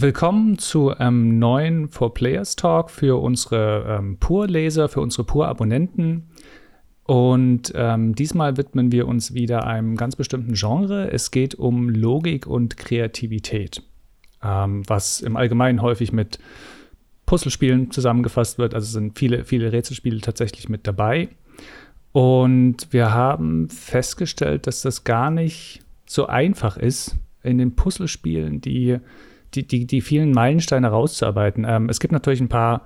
Willkommen zu einem ähm, neuen For Players Talk für unsere ähm, Pur-Leser, für unsere Pur-Abonnenten. Und ähm, diesmal widmen wir uns wieder einem ganz bestimmten Genre. Es geht um Logik und Kreativität, ähm, was im Allgemeinen häufig mit Puzzlespielen zusammengefasst wird. Also sind viele, viele Rätselspiele tatsächlich mit dabei. Und wir haben festgestellt, dass das gar nicht so einfach ist, in den Puzzlespielen die die, die, die vielen Meilensteine rauszuarbeiten. Ähm, es gibt natürlich ein paar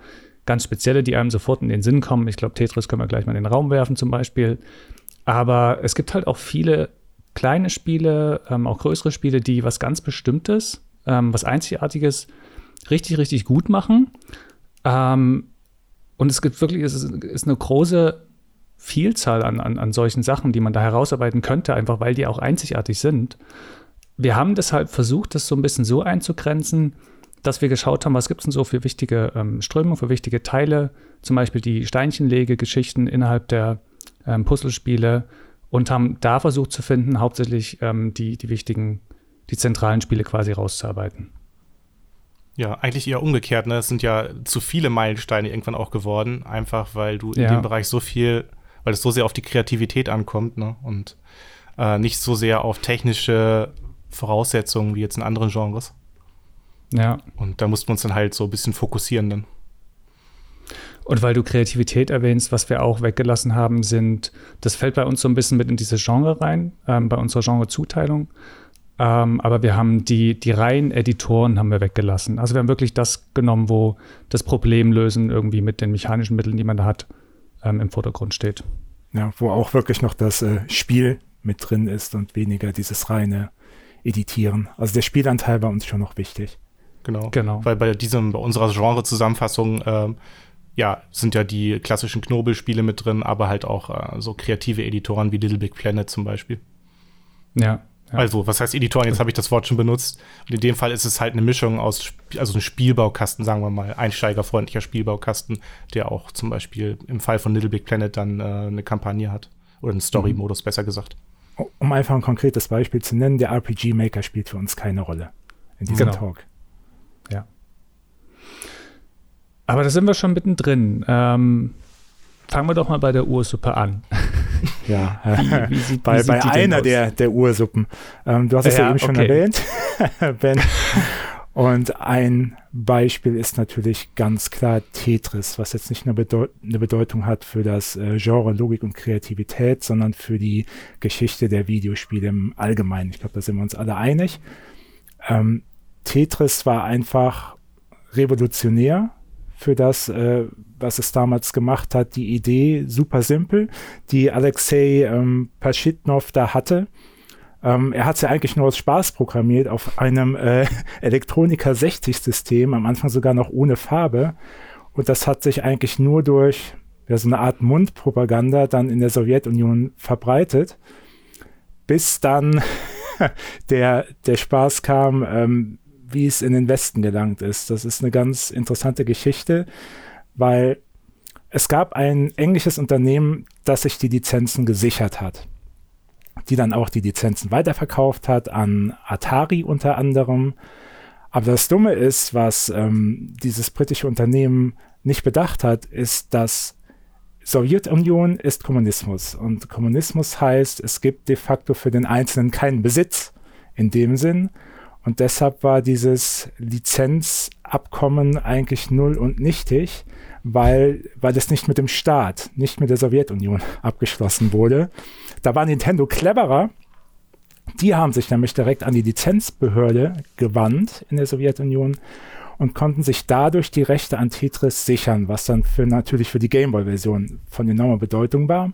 ganz spezielle, die einem sofort in den Sinn kommen. Ich glaube, Tetris können wir gleich mal in den Raum werfen zum Beispiel. Aber es gibt halt auch viele kleine Spiele, ähm, auch größere Spiele, die was ganz Bestimmtes, ähm, was Einzigartiges richtig, richtig gut machen. Ähm, und es gibt wirklich, es ist, ist eine große Vielzahl an, an, an solchen Sachen, die man da herausarbeiten könnte, einfach weil die auch einzigartig sind wir haben deshalb versucht, das so ein bisschen so einzugrenzen, dass wir geschaut haben, was gibt es denn so für wichtige ähm, Strömungen, für wichtige Teile, zum Beispiel die Steinchenlege-Geschichten innerhalb der ähm, Puzzlespiele und haben da versucht zu finden, hauptsächlich ähm, die, die wichtigen, die zentralen Spiele quasi rauszuarbeiten. Ja, eigentlich eher umgekehrt. Ne? Es sind ja zu viele Meilensteine irgendwann auch geworden, einfach weil du in ja. dem Bereich so viel, weil es so sehr auf die Kreativität ankommt ne? und äh, nicht so sehr auf technische Voraussetzungen wie jetzt in anderen Genres. Ja. Und da mussten wir uns dann halt so ein bisschen fokussieren dann. Und weil du Kreativität erwähnst, was wir auch weggelassen haben, sind, das fällt bei uns so ein bisschen mit in diese Genre rein, ähm, bei unserer Genrezuteilung. Ähm, aber wir haben die, die reinen Editoren haben wir weggelassen. Also wir haben wirklich das genommen, wo das Problem lösen irgendwie mit den mechanischen Mitteln, die man da hat, ähm, im Vordergrund steht. Ja, wo auch wirklich noch das äh, Spiel mit drin ist und weniger dieses reine editieren. Also der Spielanteil war uns schon noch wichtig. Genau. genau. Weil bei diesem, bei unserer Genre-Zusammenfassung, ähm, ja, sind ja die klassischen Knobelspiele mit drin, aber halt auch äh, so kreative Editoren wie Little Big Planet zum Beispiel. Ja, ja. Also, was heißt Editoren? Jetzt habe ich das Wort schon benutzt. Und in dem Fall ist es halt eine Mischung aus, also ein Spielbaukasten, sagen wir mal, einsteigerfreundlicher Spielbaukasten, der auch zum Beispiel im Fall von Little Big Planet dann äh, eine Kampagne hat. Oder einen Story-Modus, mhm. besser gesagt um einfach ein konkretes Beispiel zu nennen, der RPG Maker spielt für uns keine Rolle in diesem genau. Talk. Ja. Aber da sind wir schon mittendrin. Ähm, fangen wir doch mal bei der Ursuppe an. Ja, wie, wie sieht, bei, bei einer der, der Ursuppen. Ähm, du hast es ja, ja eben okay. schon erwähnt, Ben. Und ein Beispiel ist natürlich ganz klar Tetris, was jetzt nicht nur Bedeu eine Bedeutung hat für das äh, Genre Logik und Kreativität, sondern für die Geschichte der Videospiele im Allgemeinen. Ich glaube, da sind wir uns alle einig. Ähm, Tetris war einfach revolutionär für das, äh, was es damals gemacht hat. Die Idee super simpel, die Alexei ähm, Paschitnov da hatte ähm, er hat es ja eigentlich nur aus Spaß programmiert auf einem äh, Elektronika 60 System, am Anfang sogar noch ohne Farbe. Und das hat sich eigentlich nur durch ja, so eine Art Mundpropaganda dann in der Sowjetunion verbreitet, bis dann der, der Spaß kam, ähm, wie es in den Westen gelangt ist. Das ist eine ganz interessante Geschichte, weil es gab ein englisches Unternehmen, das sich die Lizenzen gesichert hat die dann auch die Lizenzen weiterverkauft hat an Atari unter anderem. Aber das Dumme ist, was ähm, dieses britische Unternehmen nicht bedacht hat, ist, dass Sowjetunion ist Kommunismus. Und Kommunismus heißt, es gibt de facto für den Einzelnen keinen Besitz in dem Sinn. Und deshalb war dieses Lizenzabkommen eigentlich null und nichtig, weil, weil es nicht mit dem Staat, nicht mit der Sowjetunion abgeschlossen wurde. Da war Nintendo cleverer. Die haben sich nämlich direkt an die Lizenzbehörde gewandt in der Sowjetunion und konnten sich dadurch die Rechte an Tetris sichern, was dann für natürlich für die Gameboy-Version von enormer Bedeutung war.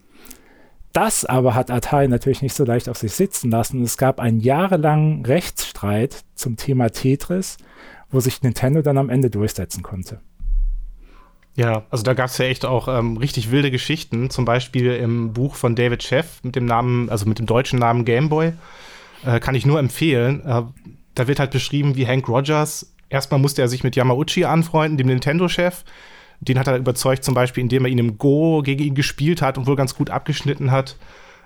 Das aber hat Atari natürlich nicht so leicht auf sich sitzen lassen. Es gab einen jahrelangen Rechtsstreit zum Thema Tetris, wo sich Nintendo dann am Ende durchsetzen konnte. Ja, also da gab es ja echt auch ähm, richtig wilde Geschichten. Zum Beispiel im Buch von David Sheff mit dem Namen, also mit dem deutschen Namen Gameboy. Äh, kann ich nur empfehlen. Äh, da wird halt beschrieben, wie Hank Rogers, erstmal musste er sich mit Yamauchi anfreunden, dem Nintendo-Chef. Den hat er überzeugt, zum Beispiel, indem er ihn im Go gegen ihn gespielt hat und wohl ganz gut abgeschnitten hat.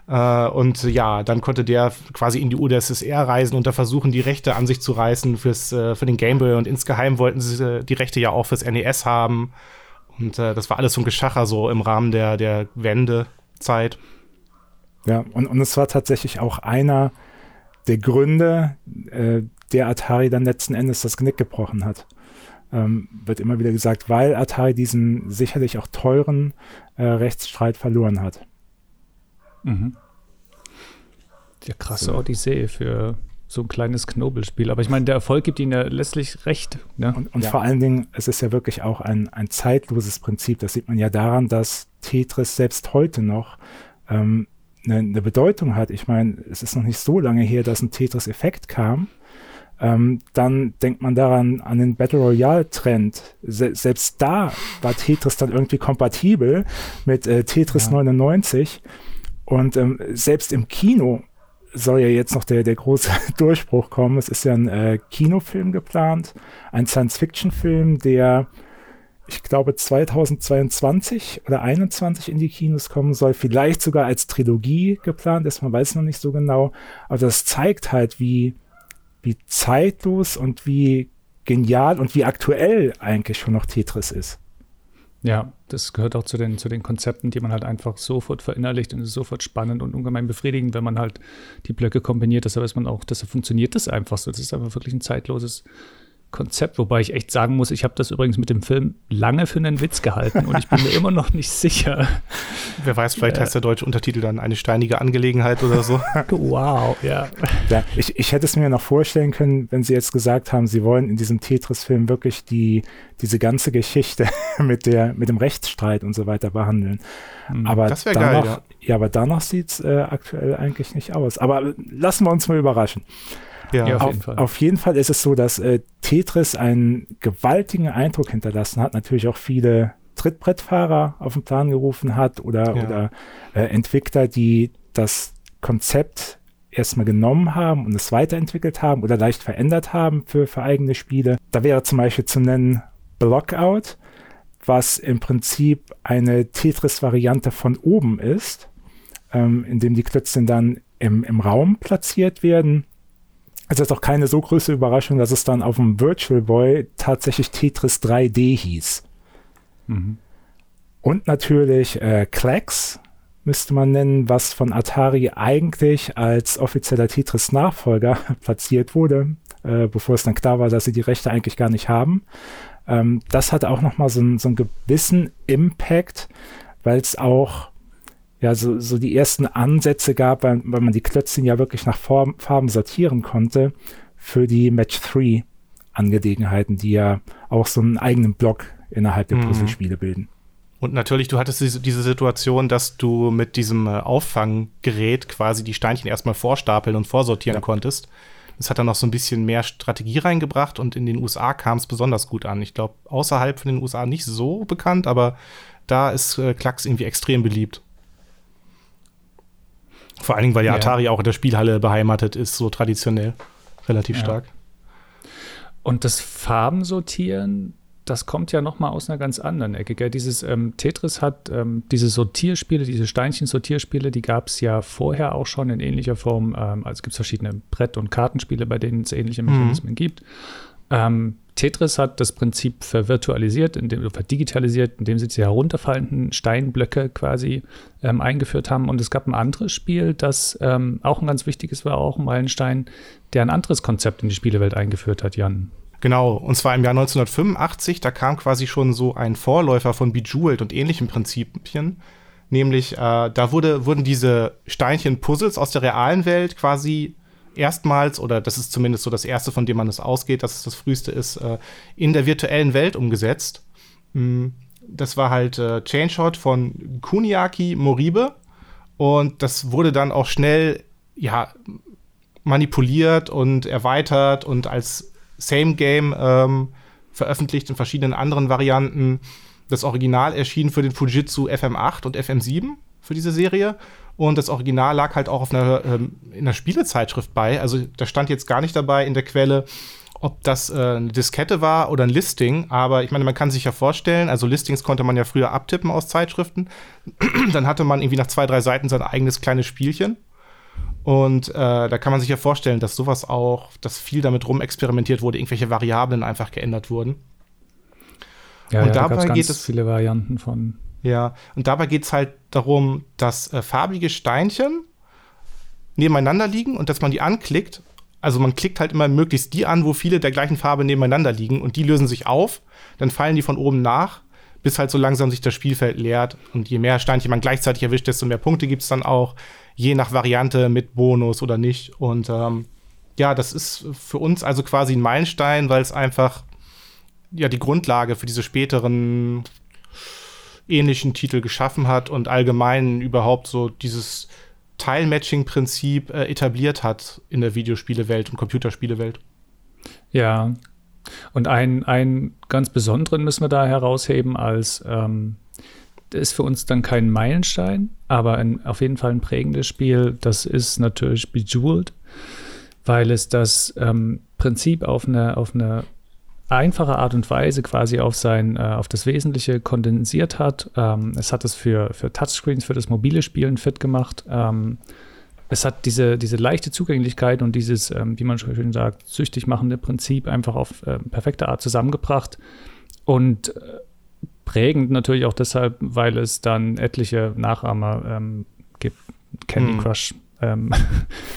Äh, und ja, dann konnte der quasi in die UdSSR reisen und da versuchen, die Rechte an sich zu reißen fürs, äh, für den Gameboy. Und insgeheim wollten sie äh, die Rechte ja auch fürs NES haben. Und äh, das war alles so ein Geschacher so im Rahmen der, der Wendezeit. Ja, und, und es war tatsächlich auch einer der Gründe, äh, der Atari dann letzten Endes das Genick gebrochen hat. Ähm, wird immer wieder gesagt, weil Atari diesen sicherlich auch teuren äh, Rechtsstreit verloren hat. Mhm. Ja, krasse so. Odyssee für so ein kleines Knobelspiel. Aber ich meine, der Erfolg gibt ihnen ja letztlich recht. Ne? Und, und ja. vor allen Dingen, es ist ja wirklich auch ein, ein zeitloses Prinzip. Das sieht man ja daran, dass Tetris selbst heute noch ähm, eine, eine Bedeutung hat. Ich meine, es ist noch nicht so lange her, dass ein Tetris-Effekt kam. Ähm, dann denkt man daran an den Battle Royale-Trend. Se selbst da war Tetris dann irgendwie kompatibel mit äh, Tetris ja. 99. Und ähm, selbst im Kino soll ja jetzt noch der, der große Durchbruch kommen. Es ist ja ein äh, Kinofilm geplant, ein Science-Fiction-Film, der ich glaube 2022 oder 2021 in die Kinos kommen soll, vielleicht sogar als Trilogie geplant ist, man weiß noch nicht so genau, aber das zeigt halt, wie, wie zeitlos und wie genial und wie aktuell eigentlich schon noch Tetris ist. Ja, das gehört auch zu den, zu den Konzepten, die man halt einfach sofort verinnerlicht und ist sofort spannend und ungemein befriedigend, wenn man halt die Blöcke kombiniert. Deshalb weiß man auch, deshalb funktioniert das einfach so. Das ist einfach wirklich ein zeitloses Konzept, wobei ich echt sagen muss, ich habe das übrigens mit dem Film lange für einen Witz gehalten und ich bin mir immer noch nicht sicher. Wer weiß, vielleicht äh, heißt der deutsche Untertitel dann eine steinige Angelegenheit oder so. wow, ja. ja ich, ich hätte es mir noch vorstellen können, wenn Sie jetzt gesagt haben, Sie wollen in diesem Tetris-Film wirklich die, diese ganze Geschichte mit, der, mit dem Rechtsstreit und so weiter behandeln. Hm, aber das wäre geil, ja. ja. aber danach sieht es äh, aktuell eigentlich nicht aus. Aber lassen wir uns mal überraschen. Ja, ja auf, auf, jeden Fall. auf, jeden Fall ist es so, dass äh, Tetris einen gewaltigen Eindruck hinterlassen hat. Natürlich auch viele Trittbrettfahrer auf den Plan gerufen hat oder, ja. oder äh, Entwickler, die das Konzept erstmal genommen haben und es weiterentwickelt haben oder leicht verändert haben für, für eigene Spiele. Da wäre zum Beispiel zu nennen Blockout, was im Prinzip eine Tetris-Variante von oben ist, ähm, in dem die Klötzchen dann im, im Raum platziert werden es ist auch keine so große Überraschung, dass es dann auf dem Virtual Boy tatsächlich Tetris 3D hieß. Mhm. Und natürlich äh, Clax müsste man nennen, was von Atari eigentlich als offizieller Tetris-Nachfolger platziert wurde, äh, bevor es dann klar war, dass sie die Rechte eigentlich gar nicht haben. Ähm, das hatte auch nochmal so, so einen gewissen Impact, weil es auch ja, so, so die ersten Ansätze gab, weil, weil man die Klötzchen ja wirklich nach Form, Farben sortieren konnte für die Match 3 Angelegenheiten, die ja auch so einen eigenen Block innerhalb der mhm. Puzzlespiele bilden. Und natürlich, du hattest diese, Situation, dass du mit diesem äh, Auffanggerät quasi die Steinchen erstmal vorstapeln und vorsortieren ja. konntest. Das hat dann noch so ein bisschen mehr Strategie reingebracht und in den USA kam es besonders gut an. Ich glaube, außerhalb von den USA nicht so bekannt, aber da ist äh, Klacks irgendwie extrem beliebt. Vor allen Dingen, weil ja, Atari auch in der Spielhalle beheimatet ist, so traditionell. Relativ ja. stark. Und das Farbensortieren, das kommt ja noch mal aus einer ganz anderen Ecke. Gell? Dieses ähm, Tetris hat ähm, diese Sortierspiele, diese Steinchen-Sortierspiele, die gab es ja vorher auch schon in ähnlicher Form. Ähm, also gibt es verschiedene Brett- und Kartenspiele, bei denen es ähnliche Mechanismen mhm. gibt. Ähm, Tetris hat das Prinzip vervirtualisiert, indem, verdigitalisiert, indem sie die herunterfallenden Steinblöcke quasi ähm, eingeführt haben. Und es gab ein anderes Spiel, das ähm, auch ein ganz wichtiges war, auch ein Meilenstein, der ein anderes Konzept in die Spielewelt eingeführt hat, Jan. Genau, und zwar im Jahr 1985, da kam quasi schon so ein Vorläufer von Bejeweled und ähnlichen Prinzipien. Nämlich, äh, da wurde, wurden diese Steinchen-Puzzles aus der realen Welt quasi erstmals, oder das ist zumindest so das erste, von dem man es ausgeht, dass es das früheste ist, äh, in der virtuellen Welt umgesetzt. Mm, das war halt äh, Chainshot von Kuniaki Moribe. Und das wurde dann auch schnell, ja, manipuliert und erweitert und als Same Game ähm, veröffentlicht in verschiedenen anderen Varianten. Das Original erschien für den Fujitsu FM8 und FM7 für diese Serie. Und das Original lag halt auch auf einer, ähm, in einer Spielezeitschrift bei. Also da stand jetzt gar nicht dabei in der Quelle, ob das äh, eine Diskette war oder ein Listing, aber ich meine, man kann sich ja vorstellen, also Listings konnte man ja früher abtippen aus Zeitschriften. Dann hatte man irgendwie nach zwei, drei Seiten sein eigenes kleines Spielchen. Und äh, da kann man sich ja vorstellen, dass sowas auch, dass viel damit rumexperimentiert wurde, irgendwelche Variablen einfach geändert wurden. Ja, und ja, dabei da geht es viele Varianten von. Ja, und dabei geht es halt darum, dass äh, farbige Steinchen nebeneinander liegen und dass man die anklickt. Also man klickt halt immer möglichst die an, wo viele der gleichen Farbe nebeneinander liegen und die lösen sich auf, dann fallen die von oben nach, bis halt so langsam sich das Spielfeld leert. Und je mehr Steinchen man gleichzeitig erwischt, desto mehr Punkte gibt es dann auch je nach Variante mit Bonus oder nicht. Und ähm, ja, das ist für uns also quasi ein Meilenstein, weil es einfach ja die Grundlage für diese späteren ähnlichen Titel geschaffen hat und allgemein überhaupt so dieses Teilmatching-Prinzip äh, etabliert hat in der Videospielewelt und Computerspielewelt. Ja, und einen, ganz besonderen müssen wir da herausheben als ähm, ist für uns dann kein Meilenstein, aber ein, auf jeden Fall ein prägendes Spiel. Das ist natürlich Bejeweled, weil es das ähm, Prinzip auf eine, auf eine einfache Art und Weise quasi auf sein, äh, auf das Wesentliche kondensiert hat. Ähm, es hat es für, für Touchscreens, für das mobile Spielen fit gemacht. Ähm, es hat diese, diese leichte Zugänglichkeit und dieses, ähm, wie man schön sagt, süchtig machende Prinzip einfach auf äh, perfekte Art zusammengebracht. Und äh, prägend natürlich auch deshalb, weil es dann etliche Nachahmer ähm, gibt. Candy hm. Crush ähm,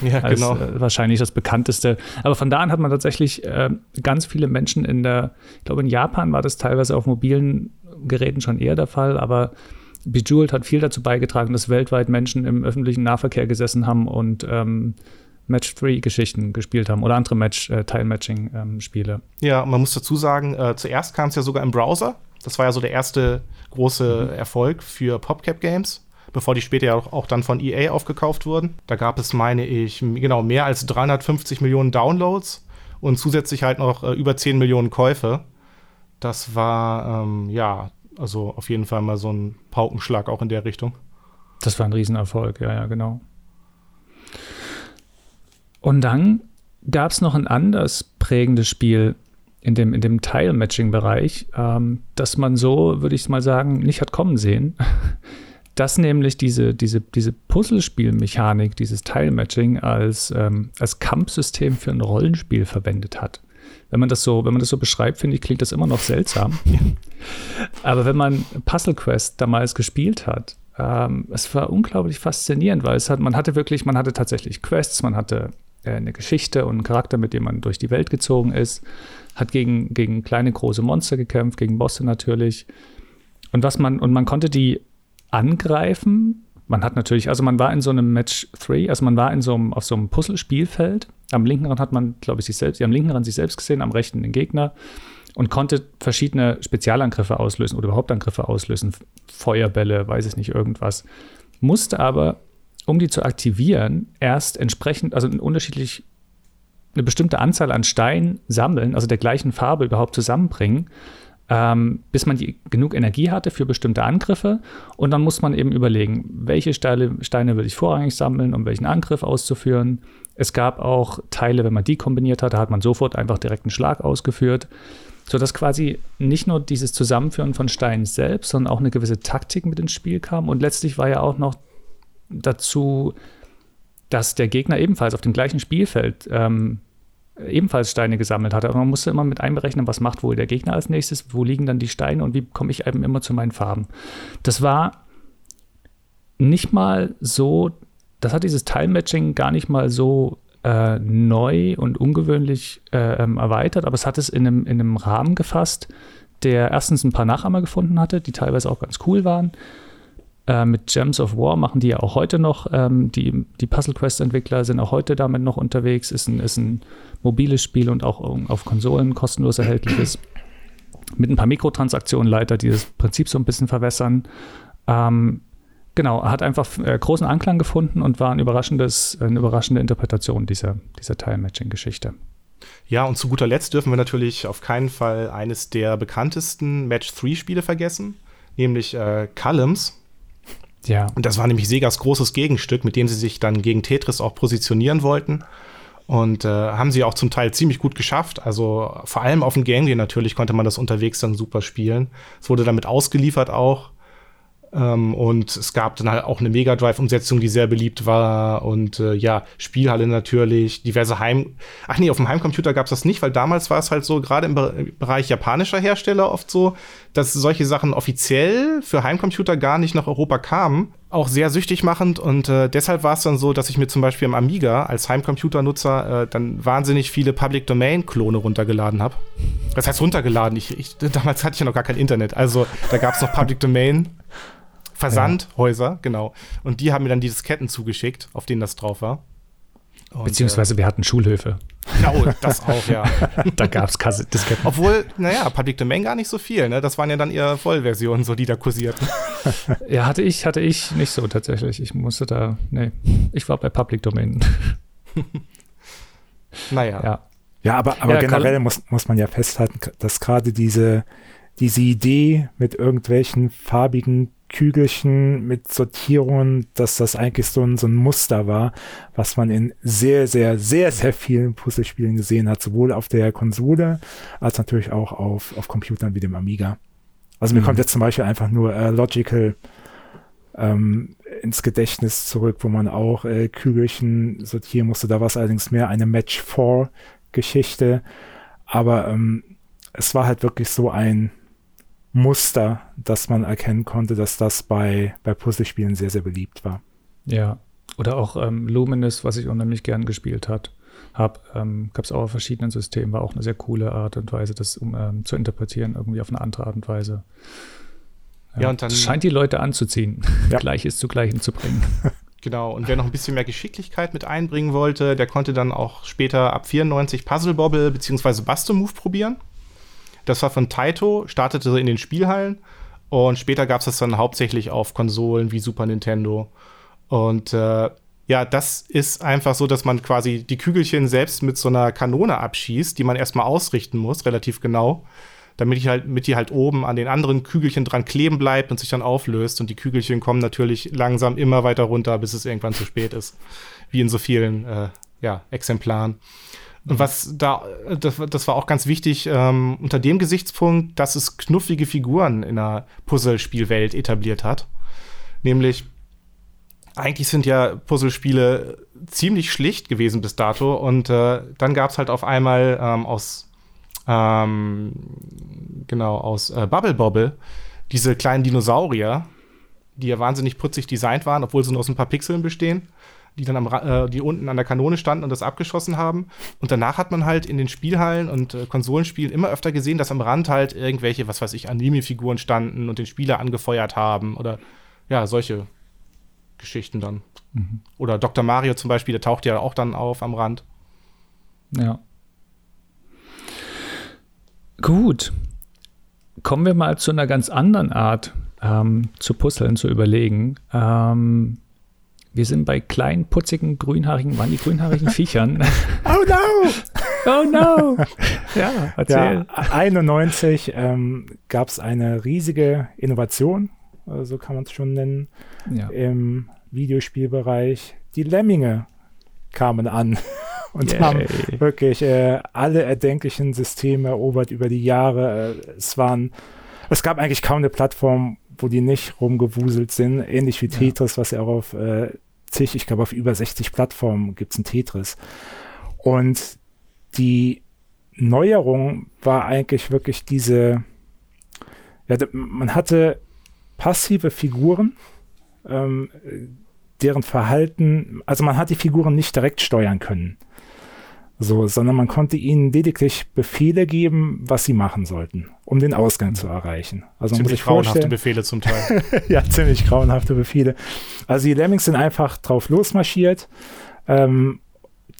ja, als genau. äh, wahrscheinlich das bekannteste. Aber von da an hat man tatsächlich äh, ganz viele Menschen in der, ich glaube in Japan war das teilweise auf mobilen Geräten schon eher der Fall, aber Bejeweled hat viel dazu beigetragen, dass weltweit Menschen im öffentlichen Nahverkehr gesessen haben und ähm, Match-3-Geschichten gespielt haben oder andere Match, äh, Teil-Matching-Spiele. Ähm, ja, man muss dazu sagen, äh, zuerst kam es ja sogar im Browser. Das war ja so der erste große mhm. Erfolg für PopCap Games, bevor die später ja auch, auch, dann von EA aufgekauft wurden. Da gab es, meine ich, genau mehr als 350 Millionen Downloads und zusätzlich halt noch äh, über 10 Millionen Käufe. Das war, ähm, ja, also auf jeden Fall mal so ein Paukenschlag auch in der Richtung. Das war ein Riesenerfolg, ja, ja, genau. Und dann gab es noch ein anderes prägendes Spiel, in dem, in dem Tile-Matching-Bereich, ähm, dass man so, würde ich mal sagen, nicht hat kommen sehen. dass nämlich diese, diese, diese Puzzlespielmechanik, dieses Tile-Matching als, ähm, als Kampfsystem für ein Rollenspiel verwendet hat. Wenn man das so, wenn man das so beschreibt, finde ich, klingt das immer noch seltsam. Aber wenn man Puzzle Quest damals gespielt hat, ähm, es war unglaublich faszinierend, weil es hat, man hatte wirklich, man hatte tatsächlich Quests, man hatte äh, eine Geschichte und einen Charakter, mit dem man durch die Welt gezogen ist hat gegen, gegen kleine, große Monster gekämpft, gegen Bosse natürlich. Und was man, und man konnte die angreifen. Man hat natürlich, also man war in so einem Match 3, also man war in so einem, auf so einem Puzzle-Spielfeld. Am linken Rand hat man, glaube ich, sich selbst, am linken Rand sich selbst gesehen, am rechten den Gegner und konnte verschiedene Spezialangriffe auslösen oder überhaupt Angriffe auslösen. Feuerbälle, weiß ich nicht, irgendwas. Musste aber, um die zu aktivieren, erst entsprechend, also unterschiedlich eine bestimmte Anzahl an Steinen sammeln, also der gleichen Farbe überhaupt zusammenbringen, ähm, bis man die, genug Energie hatte für bestimmte Angriffe. Und dann muss man eben überlegen, welche Steine, Steine will ich vorrangig sammeln, um welchen Angriff auszuführen. Es gab auch Teile, wenn man die kombiniert hat, da hat man sofort einfach direkt einen Schlag ausgeführt. Sodass quasi nicht nur dieses Zusammenführen von Steinen selbst, sondern auch eine gewisse Taktik mit ins Spiel kam. Und letztlich war ja auch noch dazu, dass der Gegner ebenfalls auf dem gleichen Spielfeld ähm, ebenfalls Steine gesammelt hatte. Aber man musste immer mit einberechnen, was macht wohl der Gegner als nächstes, wo liegen dann die Steine und wie komme ich eben immer zu meinen Farben. Das war nicht mal so, das hat dieses Time-Matching gar nicht mal so äh, neu und ungewöhnlich äh, ähm, erweitert, aber es hat es in einem, in einem Rahmen gefasst, der erstens ein paar Nachahmer gefunden hatte, die teilweise auch ganz cool waren äh, mit Gems of War machen die ja auch heute noch. Ähm, die, die Puzzle Quest-Entwickler sind auch heute damit noch unterwegs. Ist ein, ist ein mobiles Spiel und auch auf Konsolen kostenlos erhältlich ist. Mit ein paar Mikrotransaktionen leider, die das Prinzip so ein bisschen verwässern. Ähm, genau, hat einfach äh, großen Anklang gefunden und war ein überraschendes, eine überraschende Interpretation dieser, dieser Time-Matching-Geschichte. Ja, und zu guter Letzt dürfen wir natürlich auf keinen Fall eines der bekanntesten Match-3-Spiele vergessen, nämlich äh, Columns ja. Und das war nämlich Segas großes Gegenstück, mit dem sie sich dann gegen Tetris auch positionieren wollten. Und äh, haben sie auch zum Teil ziemlich gut geschafft. Also vor allem auf dem Game natürlich konnte man das unterwegs dann super spielen. Es wurde damit ausgeliefert auch. Ähm, und es gab dann halt auch eine Mega Drive-Umsetzung, die sehr beliebt war. Und äh, ja, Spielhalle natürlich, diverse Heim. Ach nee, auf dem Heimcomputer gab es das nicht, weil damals war es halt so, gerade im Be Bereich japanischer Hersteller oft so, dass solche Sachen offiziell für Heimcomputer gar nicht nach Europa kamen. Auch sehr süchtig machend und äh, deshalb war es dann so, dass ich mir zum Beispiel am Amiga als Heimcomputernutzer äh, dann wahnsinnig viele Public Domain-Klone runtergeladen habe. Das heißt runtergeladen. Ich, ich, damals hatte ich ja noch gar kein Internet. Also da gab es noch Public Domain Versandhäuser, ja. genau. Und die haben mir dann die Disketten zugeschickt, auf denen das drauf war. Und, Beziehungsweise äh, wir hatten Schulhöfe. Genau, das auch, ja. da gab es Disketten. Obwohl, naja, Public Domain gar nicht so viel, ne? Das waren ja dann eher Vollversionen, so die da kursierten. ja, hatte ich, hatte ich nicht so tatsächlich. Ich musste da, nee, ich war bei Public Domain. naja. Ja. Ja, aber, aber ja, generell muss, muss man ja festhalten, dass gerade diese, diese Idee mit irgendwelchen farbigen Kügelchen mit Sortierungen, dass das eigentlich so ein, so ein Muster war, was man in sehr, sehr, sehr, sehr vielen Puzzlespielen gesehen hat, sowohl auf der Konsole als natürlich auch auf, auf Computern wie dem Amiga. Also mir mhm. kommt jetzt zum Beispiel einfach nur äh, Logical ähm, ins Gedächtnis zurück, wo man auch äh, Kügelchen sortieren musste. Da war es allerdings mehr eine Match-4-Geschichte. Aber ähm, es war halt wirklich so ein, Muster, dass man erkennen konnte, dass das bei, bei Puzzlespielen sehr, sehr beliebt war. Ja, oder auch ähm, Luminous, was ich unheimlich gern gespielt hat, habe, ähm, gab es auch auf verschiedenen Systemen, war auch eine sehr coole Art und Weise, das um, ähm, zu interpretieren, irgendwie auf eine andere Art und Weise. Ja, ja und dann das scheint die Leute anzuziehen, ja. Gleiches zu Gleichem zu bringen. Genau, und wer noch ein bisschen mehr Geschicklichkeit mit einbringen wollte, der konnte dann auch später ab 94 Puzzle Bobble bzw. Buster Move probieren. Das war von Taito, startete in den Spielhallen und später gab es das dann hauptsächlich auf Konsolen wie Super Nintendo. Und äh, ja, das ist einfach so, dass man quasi die Kügelchen selbst mit so einer Kanone abschießt, die man erstmal ausrichten muss, relativ genau, damit die halt, mit die halt oben an den anderen Kügelchen dran kleben bleibt und sich dann auflöst. Und die Kügelchen kommen natürlich langsam immer weiter runter, bis es irgendwann zu spät ist. Wie in so vielen äh, ja, Exemplaren. Und was da, das, das war auch ganz wichtig ähm, unter dem Gesichtspunkt, dass es knuffige Figuren in der Puzzlespielwelt etabliert hat. Nämlich, eigentlich sind ja Puzzlespiele ziemlich schlicht gewesen bis dato und äh, dann gab es halt auf einmal ähm, aus ähm, genau aus äh, Bubble Bobble diese kleinen Dinosaurier, die ja wahnsinnig putzig designt waren, obwohl sie nur aus ein paar Pixeln bestehen die dann am, äh, die unten an der Kanone standen und das abgeschossen haben. Und danach hat man halt in den Spielhallen und äh, Konsolenspielen immer öfter gesehen, dass am Rand halt irgendwelche, was weiß ich, Anime-Figuren standen und den Spieler angefeuert haben oder ja, solche Geschichten dann. Mhm. Oder Dr. Mario zum Beispiel, der taucht ja auch dann auf am Rand. Ja. Gut. Kommen wir mal zu einer ganz anderen Art ähm, zu puzzeln, zu überlegen. Ähm, wir sind bei kleinen, putzigen, grünhaarigen, waren die grünhaarigen Viechern. oh no! oh no! ja, erzähl. Ja, 91 ähm, gab es eine riesige Innovation, äh, so kann man es schon nennen, ja. im Videospielbereich. Die Lemminge kamen an und Yay. haben wirklich äh, alle erdenklichen Systeme erobert über die Jahre. Äh, es waren, es gab eigentlich kaum eine Plattform, wo die nicht rumgewuselt sind, ähnlich wie Tetris, ja. was ja auch auf äh, zig, ich glaube auf über 60 Plattformen gibt es ein Tetris. Und die Neuerung war eigentlich wirklich diese, ja, man hatte passive Figuren, ähm, deren Verhalten, also man hat die Figuren nicht direkt steuern können. So, sondern man konnte ihnen lediglich Befehle geben, was sie machen sollten, um den Ausgang zu erreichen. Also ziemlich grauenhafte Befehle zum Teil. ja, ziemlich grauenhafte Befehle. Also die Lemmings sind einfach drauf losmarschiert ähm,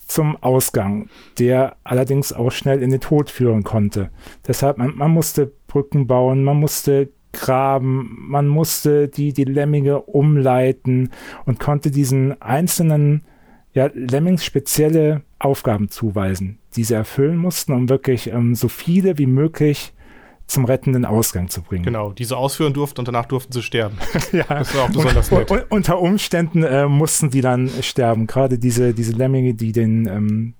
zum Ausgang, der allerdings auch schnell in den Tod führen konnte. Deshalb, man, man musste Brücken bauen, man musste graben, man musste die, die Lemminge umleiten und konnte diesen einzelnen ja, Lemmings spezielle Aufgaben zuweisen, die sie erfüllen mussten, um wirklich ähm, so viele wie möglich zum rettenden Ausgang zu bringen. Genau, diese ausführen durften und danach durften sie sterben. ja, das war auch besonders und, nett. unter Umständen äh, mussten die dann sterben. Gerade diese, diese Lemminge, die den, ähm,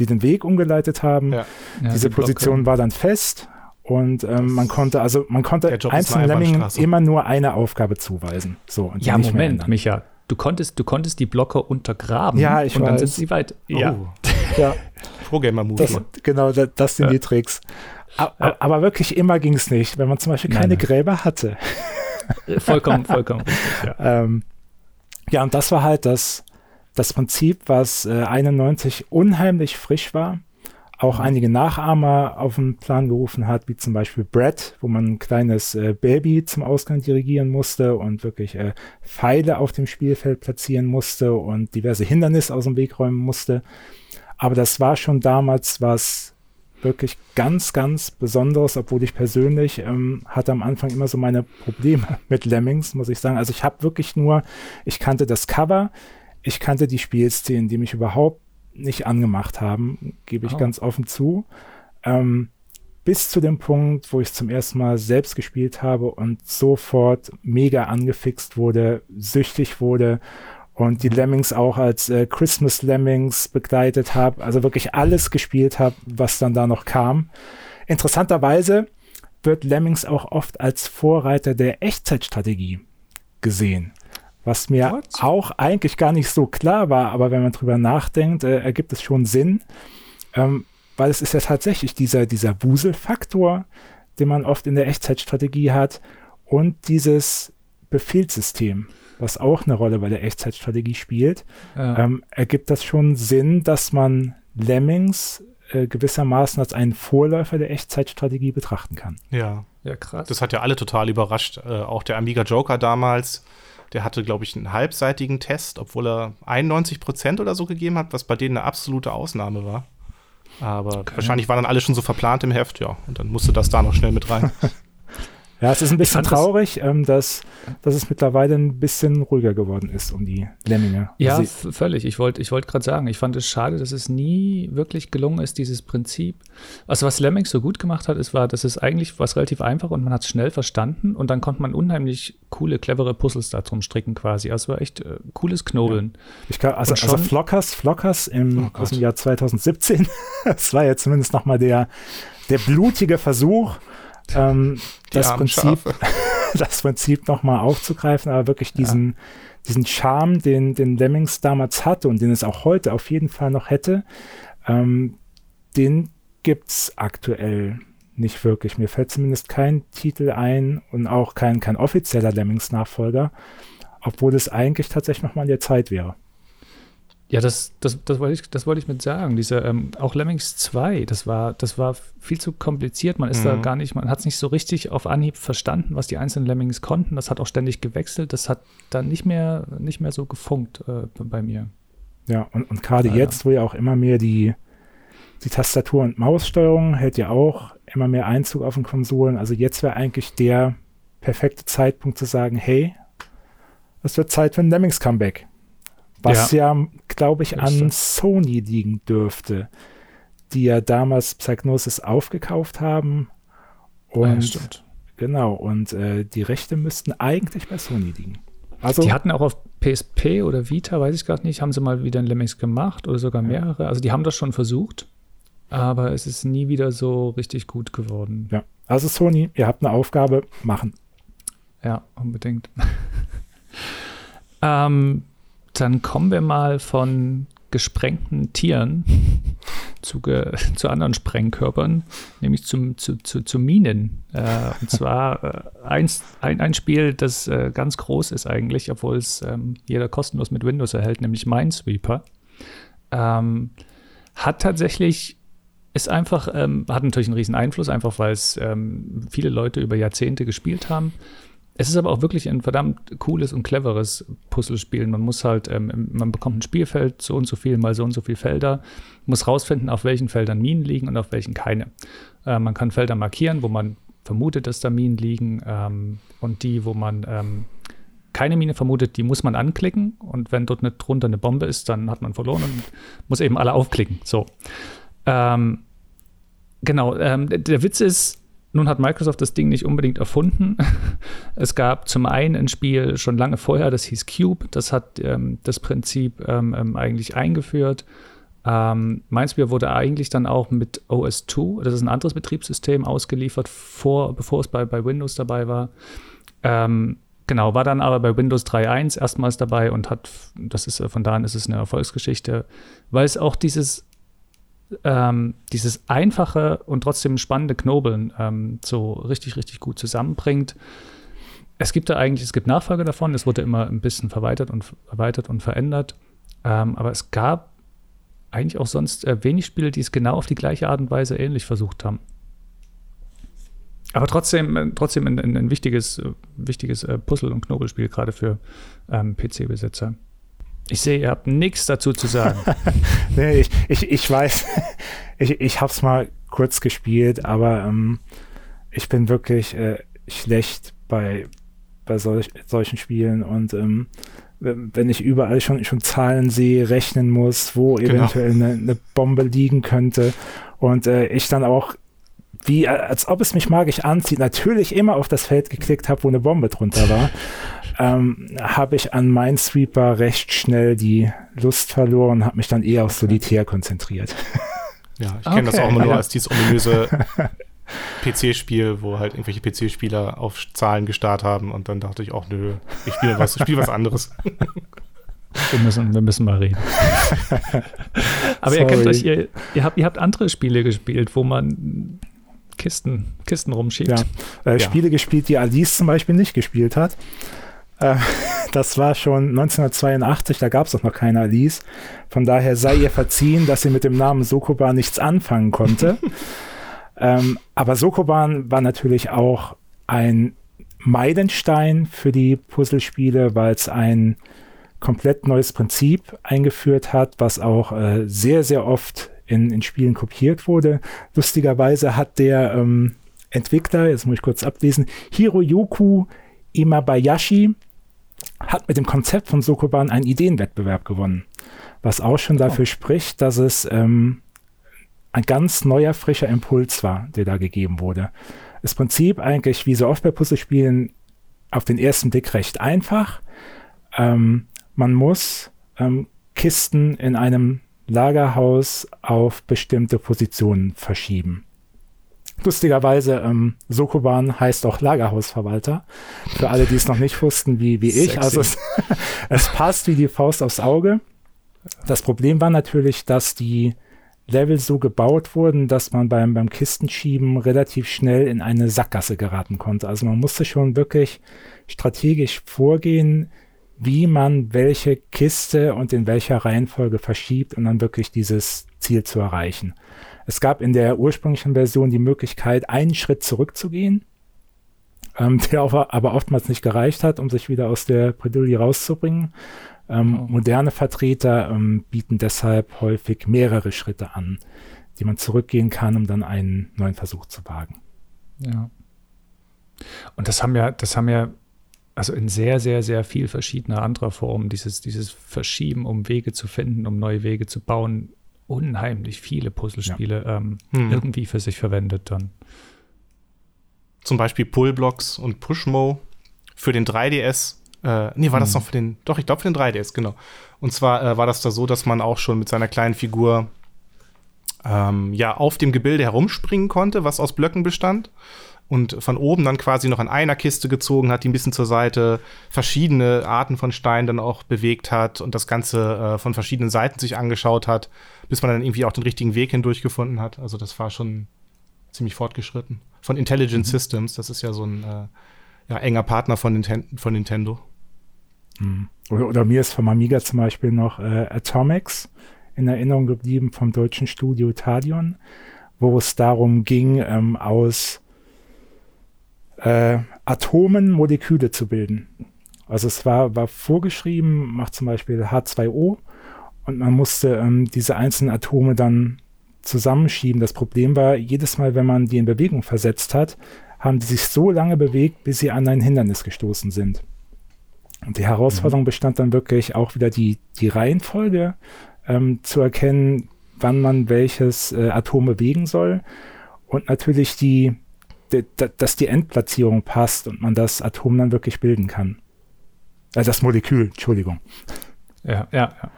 die den Weg umgeleitet haben. Ja. Ja, Diese die Position war dann fest und ähm, man konnte also man konnte einzelnen Lemmingen immer nur eine Aufgabe zuweisen. So, ja, Moment, Micha. Du konntest, du konntest die Blocker untergraben ja, ich und weiß. dann sind sie weit. Oh. Ja. ja. Pro-Gamer-Move. Genau, das, das sind ja. die Tricks. Aber, aber wirklich immer ging es nicht, wenn man zum Beispiel keine nein, nein. Gräber hatte. Vollkommen, vollkommen richtig. Ja. ähm, ja, und das war halt das, das Prinzip, was äh, 91 unheimlich frisch war, auch mhm. einige Nachahmer auf den Plan gerufen hat, wie zum Beispiel Brett, wo man ein kleines äh, Baby zum Ausgang dirigieren musste und wirklich äh, Pfeile auf dem Spielfeld platzieren musste und diverse Hindernisse aus dem Weg räumen musste. Aber das war schon damals was wirklich ganz, ganz Besonderes, obwohl ich persönlich ähm, hatte am Anfang immer so meine Probleme mit Lemmings, muss ich sagen. Also ich habe wirklich nur, ich kannte das Cover, ich kannte die Spielszenen, die mich überhaupt nicht angemacht haben, gebe ich oh. ganz offen zu. Ähm, bis zu dem Punkt, wo ich zum ersten Mal selbst gespielt habe und sofort mega angefixt wurde, süchtig wurde und die Lemmings auch als äh, Christmas Lemmings begleitet habe, also wirklich alles gespielt habe, was dann da noch kam. Interessanterweise wird Lemmings auch oft als Vorreiter der Echtzeitstrategie gesehen. Was mir What? auch eigentlich gar nicht so klar war, aber wenn man drüber nachdenkt, äh, ergibt es schon Sinn, ähm, weil es ist ja tatsächlich dieser, dieser Wuselfaktor, den man oft in der Echtzeitstrategie hat und dieses Befehlssystem was auch eine Rolle bei der Echtzeitstrategie spielt, ja. ähm, ergibt das schon Sinn, dass man Lemmings äh, gewissermaßen als einen Vorläufer der Echtzeitstrategie betrachten kann. Ja. Ja, krass. Das hat ja alle total überrascht. Äh, auch der Amiga Joker damals, der hatte, glaube ich, einen halbseitigen Test, obwohl er 91 Prozent oder so gegeben hat, was bei denen eine absolute Ausnahme war. Aber okay. wahrscheinlich waren dann alle schon so verplant im Heft, ja. Und dann musste das da noch schnell mit rein. Ja, es ist ein bisschen traurig, ähm, dass, dass es mittlerweile ein bisschen ruhiger geworden ist um die Lemminge. Ja, völlig. Ich wollte ich wollt gerade sagen, ich fand es schade, dass es nie wirklich gelungen ist, dieses Prinzip. Also was Lemmings so gut gemacht hat, ist, war, dass es eigentlich was relativ einfach und man hat es schnell verstanden und dann konnte man unheimlich coole, clevere Puzzles da drum stricken quasi. Also war echt äh, cooles Knobeln. Ja. Ich glaub, also, also Flockers, Flockers im, oh aus dem Jahr 2017, das war ja zumindest nochmal der, der blutige Versuch, ähm, das, Prinzip, das Prinzip nochmal aufzugreifen, aber wirklich diesen, ja. diesen Charme, den, den Lemmings damals hatte und den es auch heute auf jeden Fall noch hätte, ähm, den gibt es aktuell nicht wirklich. Mir fällt zumindest kein Titel ein und auch kein, kein offizieller Lemmings-Nachfolger, obwohl es eigentlich tatsächlich nochmal in der Zeit wäre. Ja, das, das, das wollte ich, das wollte ich mit sagen. Diese, ähm, auch Lemmings 2, das war, das war viel zu kompliziert. Man ist mhm. da gar nicht, man hat es nicht so richtig auf Anhieb verstanden, was die einzelnen Lemmings konnten. Das hat auch ständig gewechselt. Das hat dann nicht mehr, nicht mehr so gefunkt äh, bei mir. Ja, und, und gerade jetzt, wo ja auch immer mehr die, die Tastatur- und Maussteuerung hält ja auch immer mehr Einzug auf den Konsolen. Also jetzt wäre eigentlich der perfekte Zeitpunkt zu sagen, hey, es wird Zeit für ein Lemmings-Comeback. Was ja, ja glaube ich, an Sony liegen dürfte, die ja damals Psygnosis aufgekauft haben. Und ja, genau, und äh, die Rechte müssten eigentlich bei Sony liegen. Also, die hatten auch auf PSP oder Vita, weiß ich gerade nicht, haben sie mal wieder ein Lemmings gemacht oder sogar mehrere. Also die haben das schon versucht, aber es ist nie wieder so richtig gut geworden. Ja, also Sony, ihr habt eine Aufgabe, machen. Ja, unbedingt. ähm, dann kommen wir mal von gesprengten Tieren zu, ge, zu anderen Sprengkörpern, nämlich zum, zu, zu, zu Minen. Äh, und zwar äh, eins, ein, ein Spiel, das äh, ganz groß ist eigentlich, obwohl es ähm, jeder kostenlos mit Windows erhält, nämlich Minesweeper. Ähm, hat tatsächlich, ist einfach, ähm, hat natürlich einen riesen Einfluss, einfach weil es ähm, viele Leute über Jahrzehnte gespielt haben. Es ist aber auch wirklich ein verdammt cooles und cleveres Puzzlespiel. Man muss halt, ähm, man bekommt ein Spielfeld, so und so viel mal so und so viele Felder, muss rausfinden, auf welchen Feldern Minen liegen und auf welchen keine. Äh, man kann Felder markieren, wo man vermutet, dass da Minen liegen ähm, und die, wo man ähm, keine Mine vermutet, die muss man anklicken und wenn dort nicht drunter eine Bombe ist, dann hat man verloren und muss eben alle aufklicken. So. Ähm, genau, ähm, der Witz ist, nun hat Microsoft das Ding nicht unbedingt erfunden. es gab zum einen ein Spiel schon lange vorher, das hieß Cube. Das hat ähm, das Prinzip ähm, ähm eigentlich eingeführt. Ähm, mein Spiel wurde eigentlich dann auch mit OS2, das ist ein anderes Betriebssystem, ausgeliefert, vor, bevor es bei, bei Windows dabei war. Ähm, genau, war dann aber bei Windows 3.1 erstmals dabei und hat, das ist von da an ist es eine Erfolgsgeschichte, weil es auch dieses, ähm, dieses einfache und trotzdem spannende Knobeln ähm, so richtig, richtig gut zusammenbringt. Es gibt da eigentlich, es gibt Nachfolge davon, es wurde immer ein bisschen verweitert und erweitert und verändert. Ähm, aber es gab eigentlich auch sonst äh, wenig Spiele, die es genau auf die gleiche Art und Weise ähnlich versucht haben. Aber trotzdem, äh, trotzdem ein, ein, ein wichtiges, äh, wichtiges äh, Puzzle- und Knobelspiel, gerade für ähm, PC-Besitzer. Ich sehe, ihr habt nichts dazu zu sagen. nee, ich, ich, ich weiß, ich, ich habe es mal kurz gespielt, aber ähm, ich bin wirklich äh, schlecht bei, bei solch, solchen Spielen und ähm, wenn ich überall schon, schon Zahlen sehe, rechnen muss, wo genau. eventuell eine, eine, Bombe liegen könnte. Und äh, ich dann auch, wie als ob es mich magisch anzieht, natürlich immer auf das Feld geklickt habe, wo eine Bombe drunter war, ähm, habe ich an Minesweeper recht schnell die Lust verloren, habe mich dann eher auf Solitär konzentriert. Ja, ich kenne okay. das auch immer nur als dieses ominöse PC-Spiel, wo halt irgendwelche PC-Spieler auf Zahlen gestarrt haben und dann dachte ich auch, nö, ich spiele was, ich spiele was anderes. Wir müssen, wir müssen mal reden. Aber Sorry. ihr kennt euch, ihr, ihr, habt, ihr habt andere Spiele gespielt, wo man Kisten, Kisten rumschiebt. Ja, äh, ja. Spiele gespielt, die Alice zum Beispiel nicht gespielt hat. Äh, das war schon 1982, da gab es noch keine Alice. Von daher sei ihr verziehen, dass sie mit dem Namen Sokoba nichts anfangen konnte. Ähm, aber Sokoban war natürlich auch ein Meilenstein für die Puzzlespiele, weil es ein komplett neues Prinzip eingeführt hat, was auch äh, sehr, sehr oft in, in Spielen kopiert wurde. Lustigerweise hat der ähm, Entwickler, jetzt muss ich kurz ablesen, Hiroyoku Imabayashi, hat mit dem Konzept von Sokoban einen Ideenwettbewerb gewonnen. Was auch schon dafür oh. spricht, dass es ähm, ein ganz neuer, frischer Impuls war, der da gegeben wurde. Das Prinzip eigentlich, wie so oft bei Puzzlespielen, auf den ersten Blick recht einfach. Ähm, man muss ähm, Kisten in einem Lagerhaus auf bestimmte Positionen verschieben. Lustigerweise, ähm, Sokoban heißt auch Lagerhausverwalter. Für alle, die es noch nicht wussten, wie, wie ich. Also es, es passt wie die Faust aufs Auge. Das Problem war natürlich, dass die Level so gebaut wurden, dass man beim, beim Kistenschieben relativ schnell in eine Sackgasse geraten konnte. Also man musste schon wirklich strategisch vorgehen, wie man welche Kiste und in welcher Reihenfolge verschiebt, um dann wirklich dieses Ziel zu erreichen. Es gab in der ursprünglichen Version die Möglichkeit, einen Schritt zurückzugehen, ähm, der aber oftmals nicht gereicht hat, um sich wieder aus der Bredouille rauszubringen. Ähm, oh. Moderne Vertreter ähm, bieten deshalb häufig mehrere Schritte an, die man zurückgehen kann, um dann einen neuen Versuch zu wagen. Ja. Und das haben ja, das haben ja, also in sehr, sehr, sehr viel verschiedener anderer Formen, dieses, dieses Verschieben, um Wege zu finden, um neue Wege zu bauen, unheimlich viele Puzzlespiele ja. ähm, hm. irgendwie für sich verwendet dann. Zum Beispiel Pullblocks und Pushmo für den 3DS äh, nee, war das hm. noch für den, doch, ich glaube für den 3DS, genau. Und zwar äh, war das da so, dass man auch schon mit seiner kleinen Figur ähm, ja auf dem Gebilde herumspringen konnte, was aus Blöcken bestand. Und von oben dann quasi noch an einer Kiste gezogen hat, die ein bisschen zur Seite verschiedene Arten von Steinen dann auch bewegt hat und das Ganze äh, von verschiedenen Seiten sich angeschaut hat, bis man dann irgendwie auch den richtigen Weg hindurch gefunden hat. Also das war schon ziemlich fortgeschritten. Von Intelligent mhm. Systems, das ist ja so ein äh, ja, enger Partner von, Ninten von Nintendo. Hm. Oder, oder, mir ist vom Amiga zum Beispiel noch äh, Atomics in Erinnerung geblieben vom deutschen Studio Tadion, wo es darum ging, ähm, aus äh, Atomen Moleküle zu bilden. Also es war, war vorgeschrieben, macht zum Beispiel H2O und man musste ähm, diese einzelnen Atome dann zusammenschieben. Das Problem war, jedes Mal, wenn man die in Bewegung versetzt hat, haben die sich so lange bewegt, bis sie an ein Hindernis gestoßen sind. Und die Herausforderung mhm. bestand dann wirklich auch wieder die, die Reihenfolge ähm, zu erkennen, wann man welches äh, Atom bewegen soll und natürlich die, die, dass die Endplatzierung passt und man das Atom dann wirklich bilden kann. Also das Molekül, Entschuldigung. Ja, ja, ja.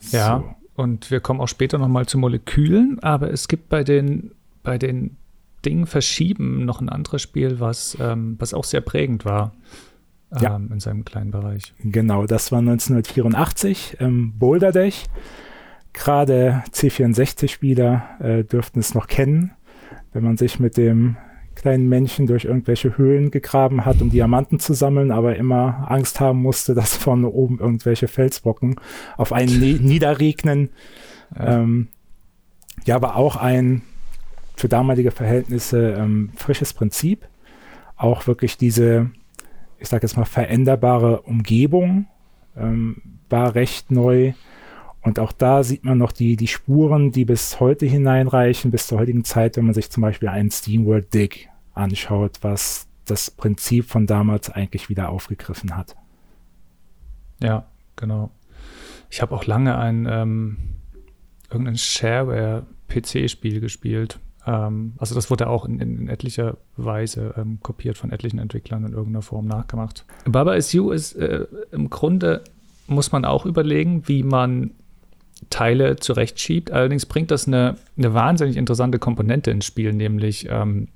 So. Ja, und wir kommen auch später nochmal zu Molekülen, aber es gibt bei den, bei den Dingen verschieben noch ein anderes Spiel, was, ähm, was auch sehr prägend war ja. ähm, in seinem kleinen Bereich. Genau, das war 1984, ähm, Boulder Dash. Gerade C64-Spieler äh, dürften es noch kennen, wenn man sich mit dem kleinen Männchen durch irgendwelche Höhlen gegraben hat, um Diamanten zu sammeln, aber immer Angst haben musste, dass vorne oben irgendwelche Felsbrocken auf einen niederregnen. Ja. Ähm, ja, aber auch ein für damalige Verhältnisse ähm, frisches Prinzip. Auch wirklich diese, ich sage jetzt mal, veränderbare Umgebung ähm, war recht neu. Und auch da sieht man noch die, die Spuren, die bis heute hineinreichen, bis zur heutigen Zeit, wenn man sich zum Beispiel einen SteamWorld Dig anschaut, was das Prinzip von damals eigentlich wieder aufgegriffen hat. Ja, genau. Ich habe auch lange ein ähm, irgendein Shareware-PC-Spiel gespielt. Ähm, also das wurde auch in, in etlicher Weise ähm, kopiert von etlichen Entwicklern in irgendeiner Form nachgemacht. Baba is You ist äh, im Grunde muss man auch überlegen, wie man Teile zurechtschiebt. Allerdings bringt das eine, eine wahnsinnig interessante Komponente ins Spiel, nämlich ähm,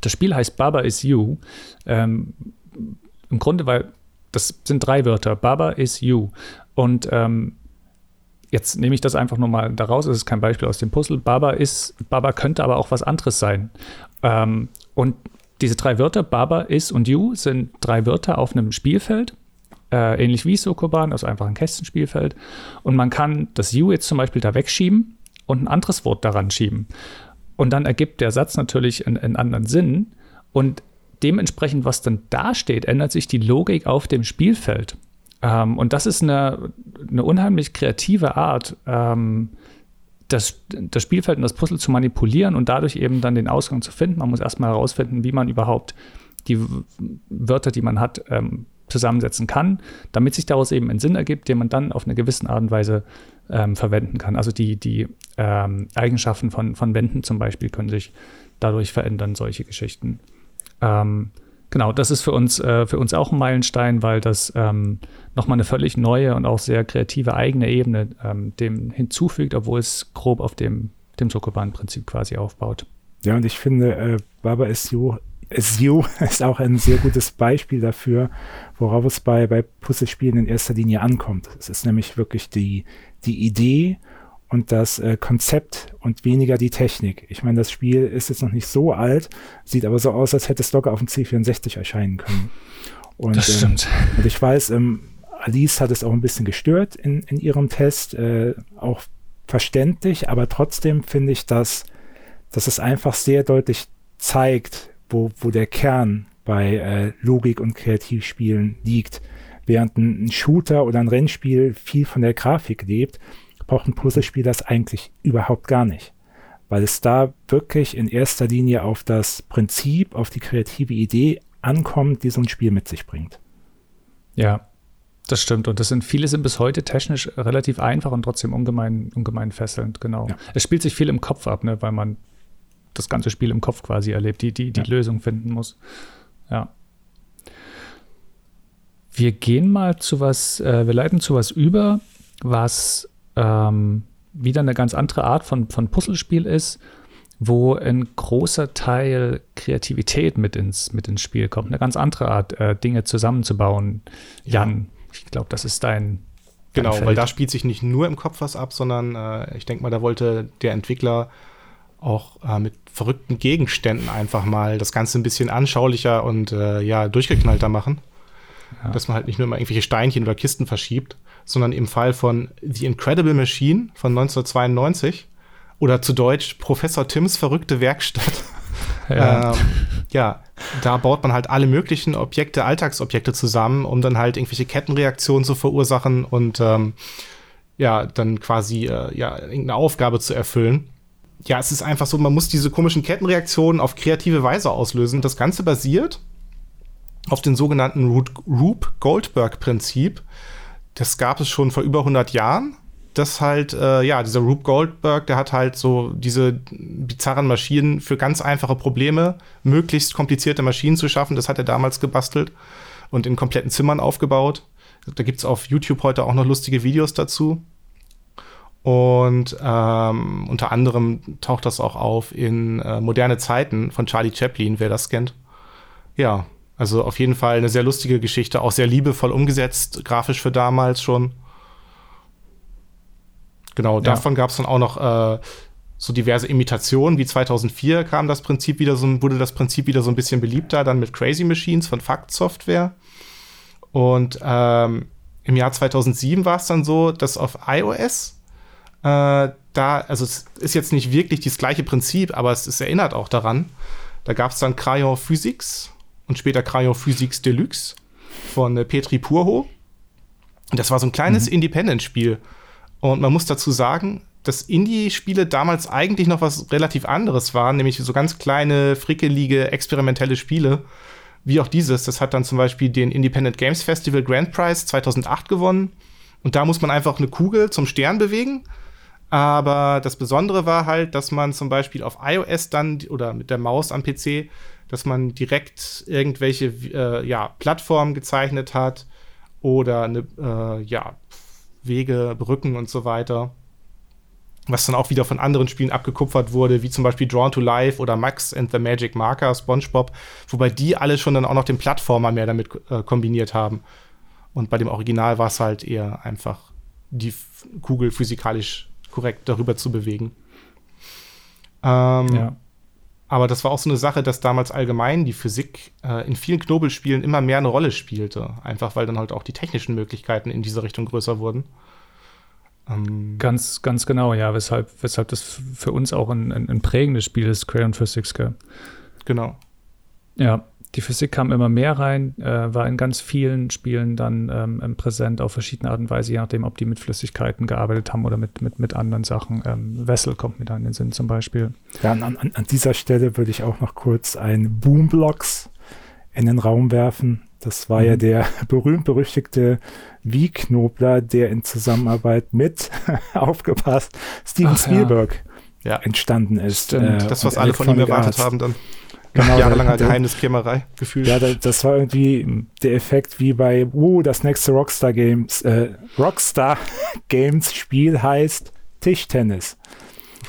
das Spiel heißt Baba is You. Ähm, Im Grunde, weil das sind drei Wörter. Baba is You. Und ähm, jetzt nehme ich das einfach nur mal daraus. Es ist kein Beispiel aus dem Puzzle. Baba ist, Baba könnte aber auch was anderes sein. Ähm, und diese drei Wörter, Baba, is und You, sind drei Wörter auf einem Spielfeld. Äh, ähnlich wie Sokoban, also einfach ein Kästenspielfeld. Und man kann das You jetzt zum Beispiel da wegschieben und ein anderes Wort daran schieben. Und dann ergibt der Satz natürlich einen, einen anderen Sinn. Und dementsprechend, was dann da steht, ändert sich die Logik auf dem Spielfeld. Ähm, und das ist eine, eine unheimlich kreative Art, ähm, das, das Spielfeld und das Puzzle zu manipulieren und dadurch eben dann den Ausgang zu finden. Man muss erstmal herausfinden, wie man überhaupt die Wörter, die man hat, ähm, zusammensetzen kann, damit sich daraus eben ein Sinn ergibt, den man dann auf eine gewisse Art und Weise ähm, verwenden kann. Also die, die ähm, Eigenschaften von, von Wänden zum Beispiel können sich dadurch verändern, solche Geschichten. Ähm, genau, das ist für uns, äh, für uns auch ein Meilenstein, weil das ähm, nochmal eine völlig neue und auch sehr kreative eigene Ebene ähm, dem hinzufügt, obwohl es grob auf dem, dem Sokoban-Prinzip quasi aufbaut. Ja, und ich finde, äh, Baba SU SU ist auch ein sehr gutes Beispiel dafür, worauf es bei, bei Puzzlespielen in erster Linie ankommt. Es ist nämlich wirklich die, die Idee und das äh, Konzept und weniger die Technik. Ich meine, das Spiel ist jetzt noch nicht so alt, sieht aber so aus, als hätte es locker auf dem C64 erscheinen können. Und, das stimmt. Ähm, und ich weiß, ähm, Alice hat es auch ein bisschen gestört in, in ihrem Test, äh, auch verständlich, aber trotzdem finde ich, dass, dass es einfach sehr deutlich zeigt, wo, wo der Kern bei äh, Logik und Kreativspielen liegt. Während ein, Shooter oder ein Rennspiel viel von der Grafik lebt, braucht ein Puzzlespiel das eigentlich überhaupt gar nicht. Weil es da wirklich in erster Linie auf das Prinzip, auf die kreative Idee ankommt, die so ein Spiel mit sich bringt. Ja, das stimmt. Und das sind viele sind bis heute technisch relativ einfach und trotzdem ungemein, ungemein fesselnd, genau. Ja. Es spielt sich viel im Kopf ab, ne, weil man das ganze Spiel im Kopf quasi erlebt, die, die, die ja. Lösung finden muss. Ja. Wir gehen mal zu was, äh, wir leiten zu was über, was ähm, wieder eine ganz andere Art von, von Puzzlespiel ist, wo ein großer Teil Kreativität mit ins, mit ins Spiel kommt. Eine ganz andere Art, äh, Dinge zusammenzubauen. Jan, ja. ich glaube, das ist dein. Genau, weil da spielt sich nicht nur im Kopf was ab, sondern äh, ich denke mal, da wollte der Entwickler auch äh, mit verrückten Gegenständen einfach mal das Ganze ein bisschen anschaulicher und äh, ja, durchgeknallter machen. Ja. Dass man halt nicht nur immer irgendwelche Steinchen oder Kisten verschiebt, sondern im Fall von The Incredible Machine von 1992 oder zu Deutsch Professor Tims verrückte Werkstatt. Ja. ähm, ja, da baut man halt alle möglichen Objekte, Alltagsobjekte zusammen, um dann halt irgendwelche Kettenreaktionen zu verursachen und ähm, ja, dann quasi äh, ja, irgendeine Aufgabe zu erfüllen ja, es ist einfach so, man muss diese komischen Kettenreaktionen auf kreative Weise auslösen. Das Ganze basiert auf dem sogenannten Rube Goldberg-Prinzip. Das gab es schon vor über 100 Jahren. Das halt, äh, ja, dieser Rube Goldberg, der hat halt so diese bizarren Maschinen für ganz einfache Probleme, möglichst komplizierte Maschinen zu schaffen. Das hat er damals gebastelt und in kompletten Zimmern aufgebaut. Da gibt es auf YouTube heute auch noch lustige Videos dazu. Und ähm, unter anderem taucht das auch auf in äh, Moderne Zeiten von Charlie Chaplin, wer das kennt. Ja, also auf jeden Fall eine sehr lustige Geschichte, auch sehr liebevoll umgesetzt, grafisch für damals schon. Genau, ja. davon gab es dann auch noch äh, so diverse Imitationen. Wie 2004 kam das Prinzip wieder so, wurde das Prinzip wieder so ein bisschen beliebter, dann mit Crazy Machines von Fakt Software. Und ähm, im Jahr 2007 war es dann so, dass auf iOS äh, da, also es ist jetzt nicht wirklich das gleiche Prinzip, aber es, es erinnert auch daran. Da gab es dann Crayon Physics und später Crayon Physics Deluxe von äh, Petri Purho. Das war so ein kleines mhm. Independent-Spiel. Und man muss dazu sagen, dass Indie-Spiele damals eigentlich noch was relativ anderes waren, nämlich so ganz kleine, frickelige, experimentelle Spiele. Wie auch dieses. Das hat dann zum Beispiel den Independent Games Festival Grand Prize 2008 gewonnen. Und da muss man einfach eine Kugel zum Stern bewegen. Aber das Besondere war halt, dass man zum Beispiel auf iOS dann oder mit der Maus am PC, dass man direkt irgendwelche äh, ja, Plattformen gezeichnet hat oder eine, äh, ja, Wege, Brücken und so weiter. Was dann auch wieder von anderen Spielen abgekupfert wurde, wie zum Beispiel Drawn to Life oder Max and the Magic Marker, SpongeBob, wobei die alle schon dann auch noch den Plattformer mehr damit äh, kombiniert haben. Und bei dem Original war es halt eher einfach die Kugel physikalisch korrekt darüber zu bewegen. Ähm, ja. Aber das war auch so eine Sache, dass damals allgemein die Physik äh, in vielen Knobelspielen immer mehr eine Rolle spielte. Einfach weil dann halt auch die technischen Möglichkeiten in diese Richtung größer wurden. Ähm ganz, ganz genau, ja, weshalb, weshalb das für uns auch ein, ein, ein prägendes Spiel ist, Crayon Physics. Gell? Genau. Ja, die Physik kam immer mehr rein, äh, war in ganz vielen Spielen dann ähm, präsent auf verschiedene Art und Weise, je nachdem, ob die mit Flüssigkeiten gearbeitet haben oder mit, mit, mit anderen Sachen. Ähm, Wessel kommt mit in den Sinn zum Beispiel. Ja, an, an, an dieser Stelle würde ich auch noch kurz ein Boomblocks in den Raum werfen. Das war mhm. ja der berühmt-berüchtigte Wie-Knobler, der in Zusammenarbeit mit, aufgepasst, Steven Ach, Spielberg ja. entstanden ist. Äh, das, was alle von ihm erwartet Arts. haben dann. Genau, Jahrelanger Geheimniskrämerei gefühlt. Ja, das war irgendwie der Effekt wie bei, uh, das nächste Rockstar Games, äh, Rockstar Games Spiel heißt Tischtennis.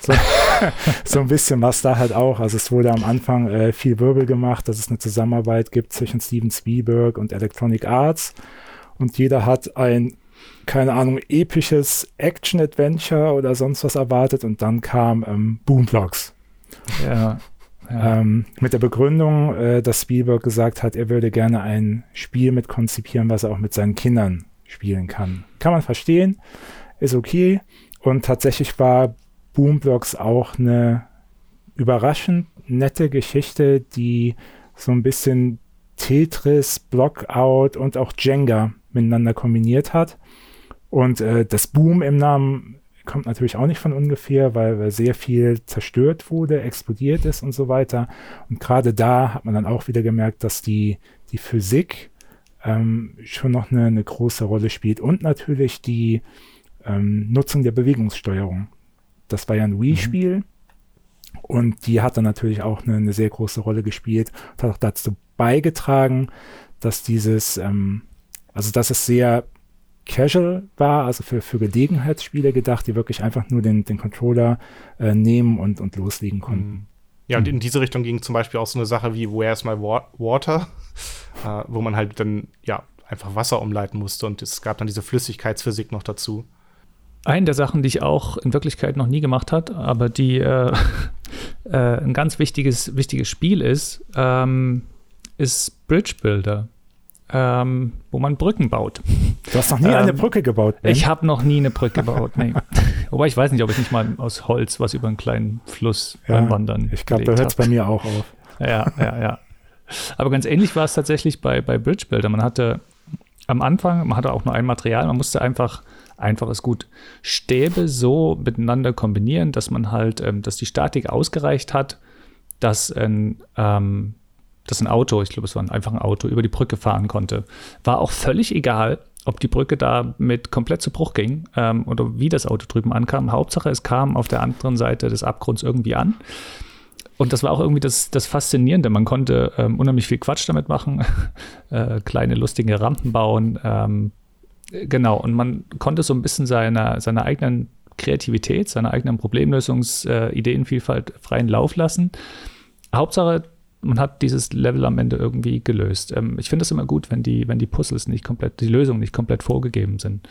So, so, ein bisschen was da halt auch. Also es wurde am Anfang äh, viel Wirbel gemacht, dass es eine Zusammenarbeit gibt zwischen Steven Spielberg und Electronic Arts. Und jeder hat ein, keine Ahnung, episches Action-Adventure oder sonst was erwartet. Und dann kam ähm, Boomblocks. Ja. Ähm, mit der Begründung, äh, dass Spielberg gesagt hat, er würde gerne ein Spiel mit konzipieren, was er auch mit seinen Kindern spielen kann. Kann man verstehen, ist okay. Und tatsächlich war Boomblocks auch eine überraschend nette Geschichte, die so ein bisschen Tetris, Blockout und auch Jenga miteinander kombiniert hat. Und äh, das Boom im Namen kommt natürlich auch nicht von ungefähr, weil, weil sehr viel zerstört wurde, explodiert ist und so weiter. Und gerade da hat man dann auch wieder gemerkt, dass die, die Physik ähm, schon noch eine, eine große Rolle spielt und natürlich die ähm, Nutzung der Bewegungssteuerung. Das war ja ein Wii-Spiel mhm. und die hat dann natürlich auch eine, eine, sehr große Rolle gespielt und hat auch dazu beigetragen, dass dieses, ähm, also dass es sehr casual war, also für, für Gelegenheitsspiele gedacht, die wirklich einfach nur den, den Controller äh, nehmen und, und loslegen konnten. Mhm. Ja, und in diese Richtung ging zum Beispiel auch so eine Sache wie Where's My Water, äh, wo man halt dann ja einfach Wasser umleiten musste und es gab dann diese Flüssigkeitsphysik noch dazu. Eine der Sachen, die ich auch in Wirklichkeit noch nie gemacht habe, aber die äh, äh, ein ganz wichtiges, wichtiges Spiel ist, ähm, ist Bridge Builder ähm, wo man Brücken baut. Du hast noch nie ähm, eine Brücke gebaut. Ben? Ich habe noch nie eine Brücke gebaut. Nee. Wobei ich weiß nicht, ob ich nicht mal aus Holz was über einen kleinen Fluss ja, beim Wandern. Ich glaube, da hört es bei mir auch auf. Ja, ja, ja. Aber ganz ähnlich war es tatsächlich bei, bei Bridge Builder. Man hatte am Anfang, man hatte auch nur ein Material, man musste einfach, einfach ist gut, Stäbe so miteinander kombinieren, dass man halt, ähm, dass die Statik ausgereicht hat, dass ein, ähm, dass ein Auto, ich glaube, es war einfach ein Auto, über die Brücke fahren konnte. War auch völlig egal, ob die Brücke da mit komplett zu Bruch ging ähm, oder wie das Auto drüben ankam. Hauptsache, es kam auf der anderen Seite des Abgrunds irgendwie an. Und das war auch irgendwie das, das Faszinierende. Man konnte ähm, unheimlich viel Quatsch damit machen, äh, kleine lustige Rampen bauen. Ähm, genau, und man konnte so ein bisschen seiner, seiner eigenen Kreativität, seiner eigenen Problemlösungsideenvielfalt äh, freien Lauf lassen. Hauptsache, man hat dieses Level am Ende irgendwie gelöst. Ähm, ich finde es immer gut, wenn die, wenn die Puzzles nicht komplett, die Lösungen nicht komplett vorgegeben sind.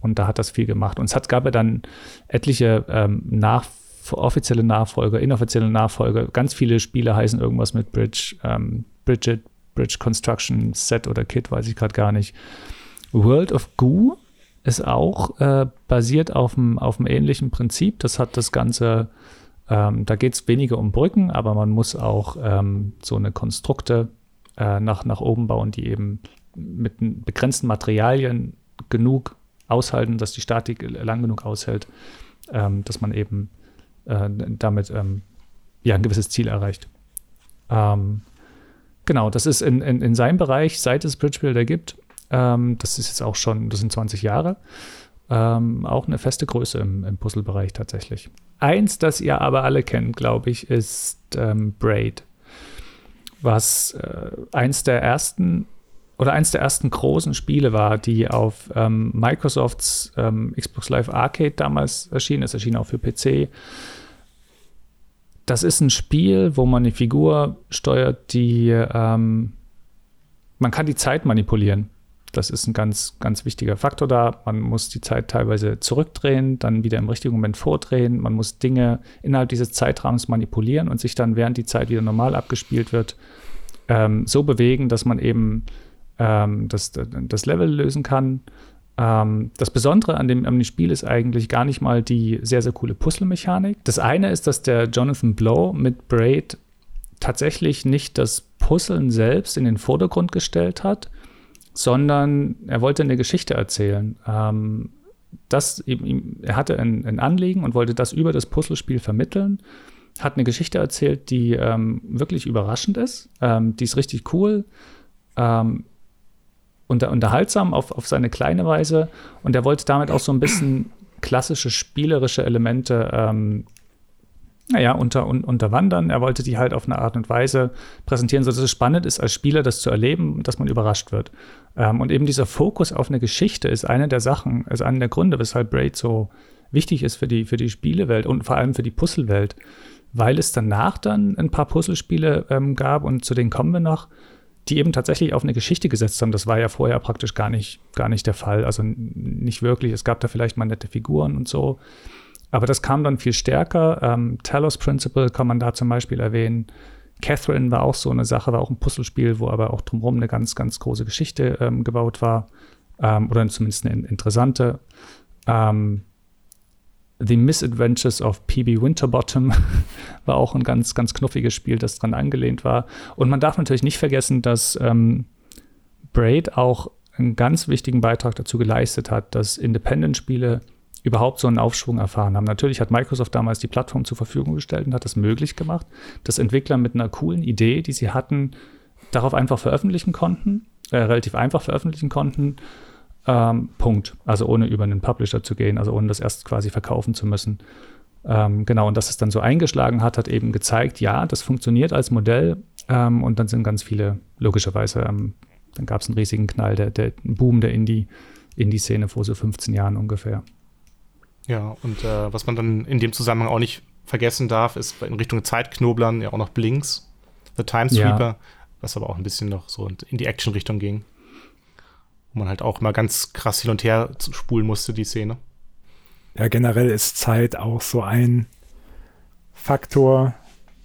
Und da hat das viel gemacht. Und es hat, gab ja dann etliche ähm, nach, offizielle Nachfolger, inoffizielle Nachfolger. Ganz viele Spiele heißen irgendwas mit Bridge, ähm, Bridget, Bridge Construction Set oder Kit, weiß ich gerade gar nicht. World of Goo ist auch äh, basiert auf einem ähnlichen Prinzip. Das hat das Ganze ähm, da geht es weniger um Brücken, aber man muss auch ähm, so eine Konstrukte äh, nach, nach oben bauen, die eben mit begrenzten Materialien genug aushalten, dass die Statik lang genug aushält, ähm, dass man eben äh, damit ähm, ja, ein gewisses Ziel erreicht. Ähm, genau, das ist in, in, in seinem Bereich, seit es Bridge Builder gibt, ähm, das ist jetzt auch schon, das sind 20 Jahre, auch eine feste Größe im, im Puzzlebereich tatsächlich. Eins, das ihr aber alle kennt, glaube ich, ist ähm, Braid, was äh, eins der ersten oder eins der ersten großen Spiele war, die auf ähm, Microsofts ähm, Xbox Live Arcade damals erschienen ist, erschien auch für PC. Das ist ein Spiel, wo man eine Figur steuert, die ähm, man kann die Zeit manipulieren. Das ist ein ganz, ganz wichtiger Faktor da. Man muss die Zeit teilweise zurückdrehen, dann wieder im richtigen Moment vordrehen. Man muss Dinge innerhalb dieses Zeitrahmens manipulieren und sich dann, während die Zeit wieder normal abgespielt wird, ähm, so bewegen, dass man eben ähm, das, das Level lösen kann. Ähm, das Besondere an dem, an dem Spiel ist eigentlich gar nicht mal die sehr, sehr coole Puzzle-Mechanik. Das eine ist, dass der Jonathan Blow mit Braid tatsächlich nicht das Puzzeln selbst in den Vordergrund gestellt hat, sondern er wollte eine Geschichte erzählen. Ähm, das, er hatte ein, ein, Anliegen und wollte das über das Puzzlespiel vermitteln. Hat eine Geschichte erzählt, die ähm, wirklich überraschend ist. Ähm, die ist richtig cool. Ähm, unter, unterhaltsam auf, auf seine kleine Weise. Und er wollte damit auch so ein bisschen klassische spielerische Elemente ähm, naja, unter, un, unterwandern. Er wollte die halt auf eine Art und Weise präsentieren, sodass es spannend ist, als Spieler das zu erleben, dass man überrascht wird. Ähm, und eben dieser Fokus auf eine Geschichte ist eine der Sachen, ist einer der Gründe, weshalb Braid so wichtig ist für die, für die Spielewelt und vor allem für die Puzzlewelt, weil es danach dann ein paar Puzzlespiele ähm, gab und zu denen kommen wir noch, die eben tatsächlich auf eine Geschichte gesetzt haben. Das war ja vorher praktisch gar nicht, gar nicht der Fall. Also nicht wirklich. Es gab da vielleicht mal nette Figuren und so. Aber das kam dann viel stärker. Ähm, Talos Principle kann man da zum Beispiel erwähnen. Catherine war auch so eine Sache, war auch ein Puzzlespiel, wo aber auch drumherum eine ganz, ganz große Geschichte ähm, gebaut war. Ähm, oder zumindest eine interessante. Ähm, The Misadventures of PB Winterbottom war auch ein ganz, ganz knuffiges Spiel, das dran angelehnt war. Und man darf natürlich nicht vergessen, dass ähm, Braid auch einen ganz wichtigen Beitrag dazu geleistet hat, dass Independent-Spiele überhaupt so einen Aufschwung erfahren haben. Natürlich hat Microsoft damals die Plattform zur Verfügung gestellt und hat es möglich gemacht, dass Entwickler mit einer coolen Idee, die sie hatten, darauf einfach veröffentlichen konnten, äh, relativ einfach veröffentlichen konnten. Ähm, Punkt. Also ohne über einen Publisher zu gehen, also ohne das erst quasi verkaufen zu müssen. Ähm, genau, und dass es dann so eingeschlagen hat, hat eben gezeigt, ja, das funktioniert als Modell. Ähm, und dann sind ganz viele, logischerweise, ähm, dann gab es einen riesigen Knall, der, der Boom der Indie, Indie-Szene vor so 15 Jahren ungefähr. Ja, und äh, was man dann in dem Zusammenhang auch nicht vergessen darf, ist in Richtung Zeitknoblern ja auch noch Blinks, The Time Sweeper, ja. was aber auch ein bisschen noch so in die Action-Richtung ging. Wo man halt auch mal ganz krass hin und her spulen musste, die Szene. Ja, generell ist Zeit auch so ein Faktor,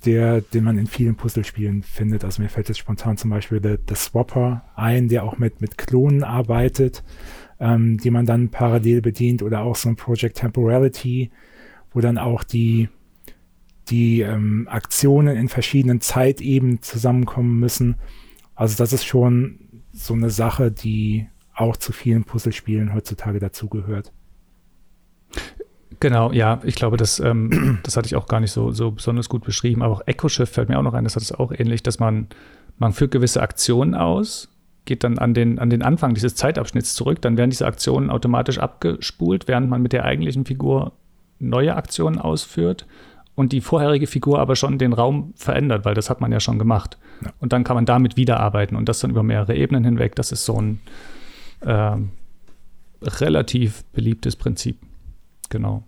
der, den man in vielen Puzzlespielen findet. Also mir fällt jetzt spontan zum Beispiel der, der Swapper ein, der auch mit, mit Klonen arbeitet ähm, die man dann parallel bedient oder auch so ein Project Temporality, wo dann auch die, die ähm, Aktionen in verschiedenen Zeitebenen zusammenkommen müssen. Also das ist schon so eine Sache, die auch zu vielen Puzzlespielen heutzutage dazugehört. Genau, ja, ich glaube, das, ähm, das hatte ich auch gar nicht so, so besonders gut beschrieben, aber auch Echo Shift fällt mir auch noch ein, das hat es auch ähnlich, dass man, man führt gewisse Aktionen aus geht dann an den, an den Anfang dieses Zeitabschnitts zurück, dann werden diese Aktionen automatisch abgespult, während man mit der eigentlichen Figur neue Aktionen ausführt und die vorherige Figur aber schon den Raum verändert, weil das hat man ja schon gemacht. Ja. Und dann kann man damit wiederarbeiten und das dann über mehrere Ebenen hinweg. Das ist so ein äh, relativ beliebtes Prinzip. Genau.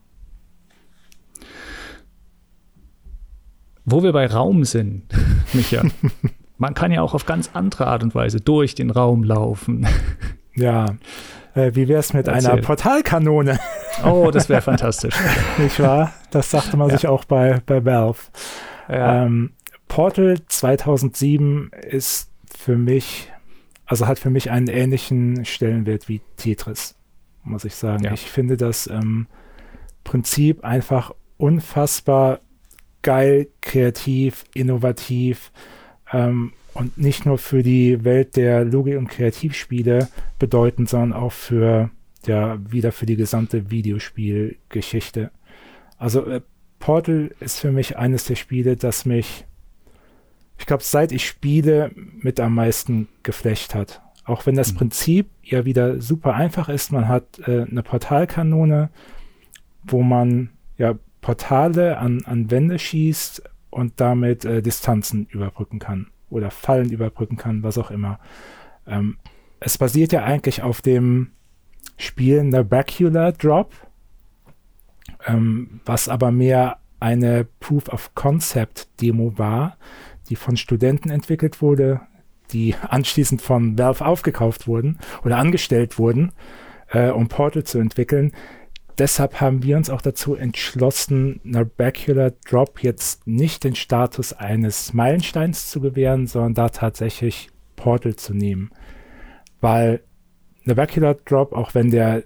Wo wir bei Raum sind, Micha, man kann ja auch auf ganz andere Art und Weise durch den Raum laufen. Ja. Äh, wie wäre es mit Erzähl. einer Portalkanone? Oh, das wäre fantastisch. Nicht wahr? Das sagte man ja. sich auch bei, bei Valve. Ja. Ähm, Portal 2007 ist für mich, also hat für mich einen ähnlichen Stellenwert wie Tetris, muss ich sagen. Ja. Ich finde das ähm, Prinzip einfach unfassbar geil, kreativ, innovativ ähm, und nicht nur für die Welt der Logik- und Kreativspiele bedeutend, sondern auch für ja wieder für die gesamte Videospielgeschichte. Also äh, Portal ist für mich eines der Spiele, das mich, ich glaube, seit ich spiele, mit am meisten geflecht hat. Auch wenn das mhm. Prinzip ja wieder super einfach ist. Man hat äh, eine Portalkanone, wo man ja Portale an, an Wände schießt und damit äh, Distanzen überbrücken kann oder Fallen überbrücken kann, was auch immer. Ähm, es basiert ja eigentlich auf dem Spiel Nabacula Drop, ähm, was aber mehr eine Proof of Concept Demo war, die von Studenten entwickelt wurde, die anschließend von Valve aufgekauft wurden oder angestellt wurden, äh, um Portal zu entwickeln. Deshalb haben wir uns auch dazu entschlossen, Narbacular Drop jetzt nicht den Status eines Meilensteins zu gewähren, sondern da tatsächlich Portal zu nehmen. Weil Narbacular Drop, auch wenn der,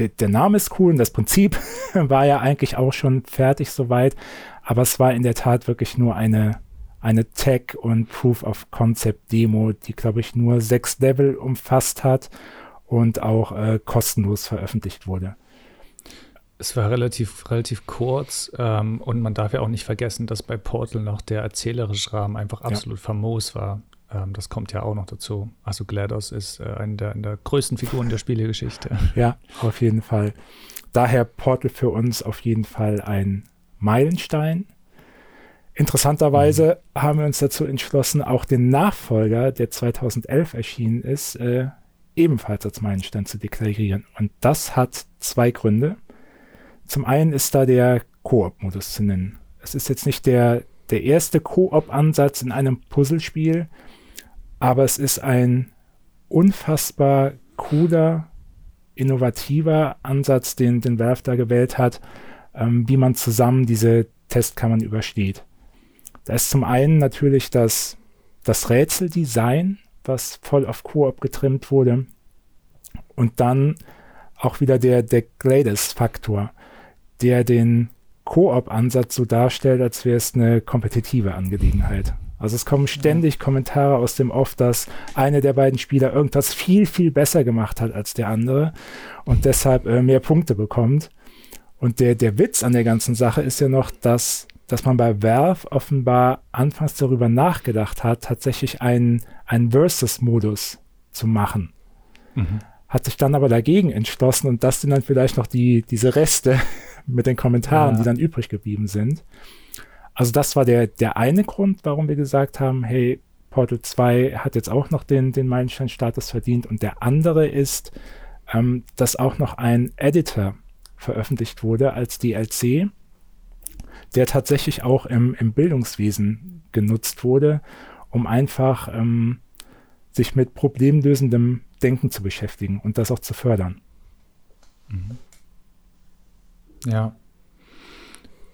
der, der Name ist cool und das Prinzip war ja eigentlich auch schon fertig soweit, aber es war in der Tat wirklich nur eine, eine Tech- und Proof-of-Concept-Demo, die, glaube ich, nur sechs Level umfasst hat und auch äh, kostenlos veröffentlicht wurde. Es war relativ, relativ kurz ähm, und man darf ja auch nicht vergessen, dass bei Portal noch der erzählerische Rahmen einfach absolut ja. famos war. Ähm, das kommt ja auch noch dazu. Also GLaDOS ist äh, eine der, eine der größten Figuren der Spielegeschichte. Ja, auf jeden Fall. Daher Portal für uns auf jeden Fall ein Meilenstein. Interessanterweise mhm. haben wir uns dazu entschlossen, auch den Nachfolger, der 2011 erschienen ist, äh, ebenfalls als Meilenstein zu deklarieren. Und das hat zwei Gründe. Zum einen ist da der Koop-Modus zu nennen. Es ist jetzt nicht der, der erste Koop-Ansatz in einem Puzzlespiel, aber es ist ein unfassbar cooler, innovativer Ansatz, den, den Valve da gewählt hat, ähm, wie man zusammen diese Testkammern übersteht. Da ist zum einen natürlich das, das Rätseldesign, was voll auf Koop getrimmt wurde. Und dann auch wieder der, der Gladys-Faktor der den Koop-Ansatz so darstellt, als wäre es eine kompetitive Angelegenheit. Also es kommen ständig. Kommentare aus dem Off, dass einer der beiden Spieler irgendwas viel, viel besser gemacht hat als der andere und deshalb äh, mehr Punkte bekommt. Und der, der Witz an der ganzen Sache ist ja noch, dass, dass man bei Valve offenbar anfangs darüber nachgedacht hat, tatsächlich einen, einen Versus-Modus zu machen. Mhm. Hat sich dann aber dagegen entschlossen und das sind dann vielleicht noch die, diese Reste mit den Kommentaren, ja. die dann übrig geblieben sind. Also das war der, der eine Grund, warum wir gesagt haben, hey, Portal 2 hat jetzt auch noch den, den Meilenstein-Status verdient. Und der andere ist, ähm, dass auch noch ein Editor veröffentlicht wurde als DLC, der tatsächlich auch im, im Bildungswesen genutzt wurde, um einfach ähm, sich mit problemlösendem Denken zu beschäftigen und das auch zu fördern. Mhm. Ja.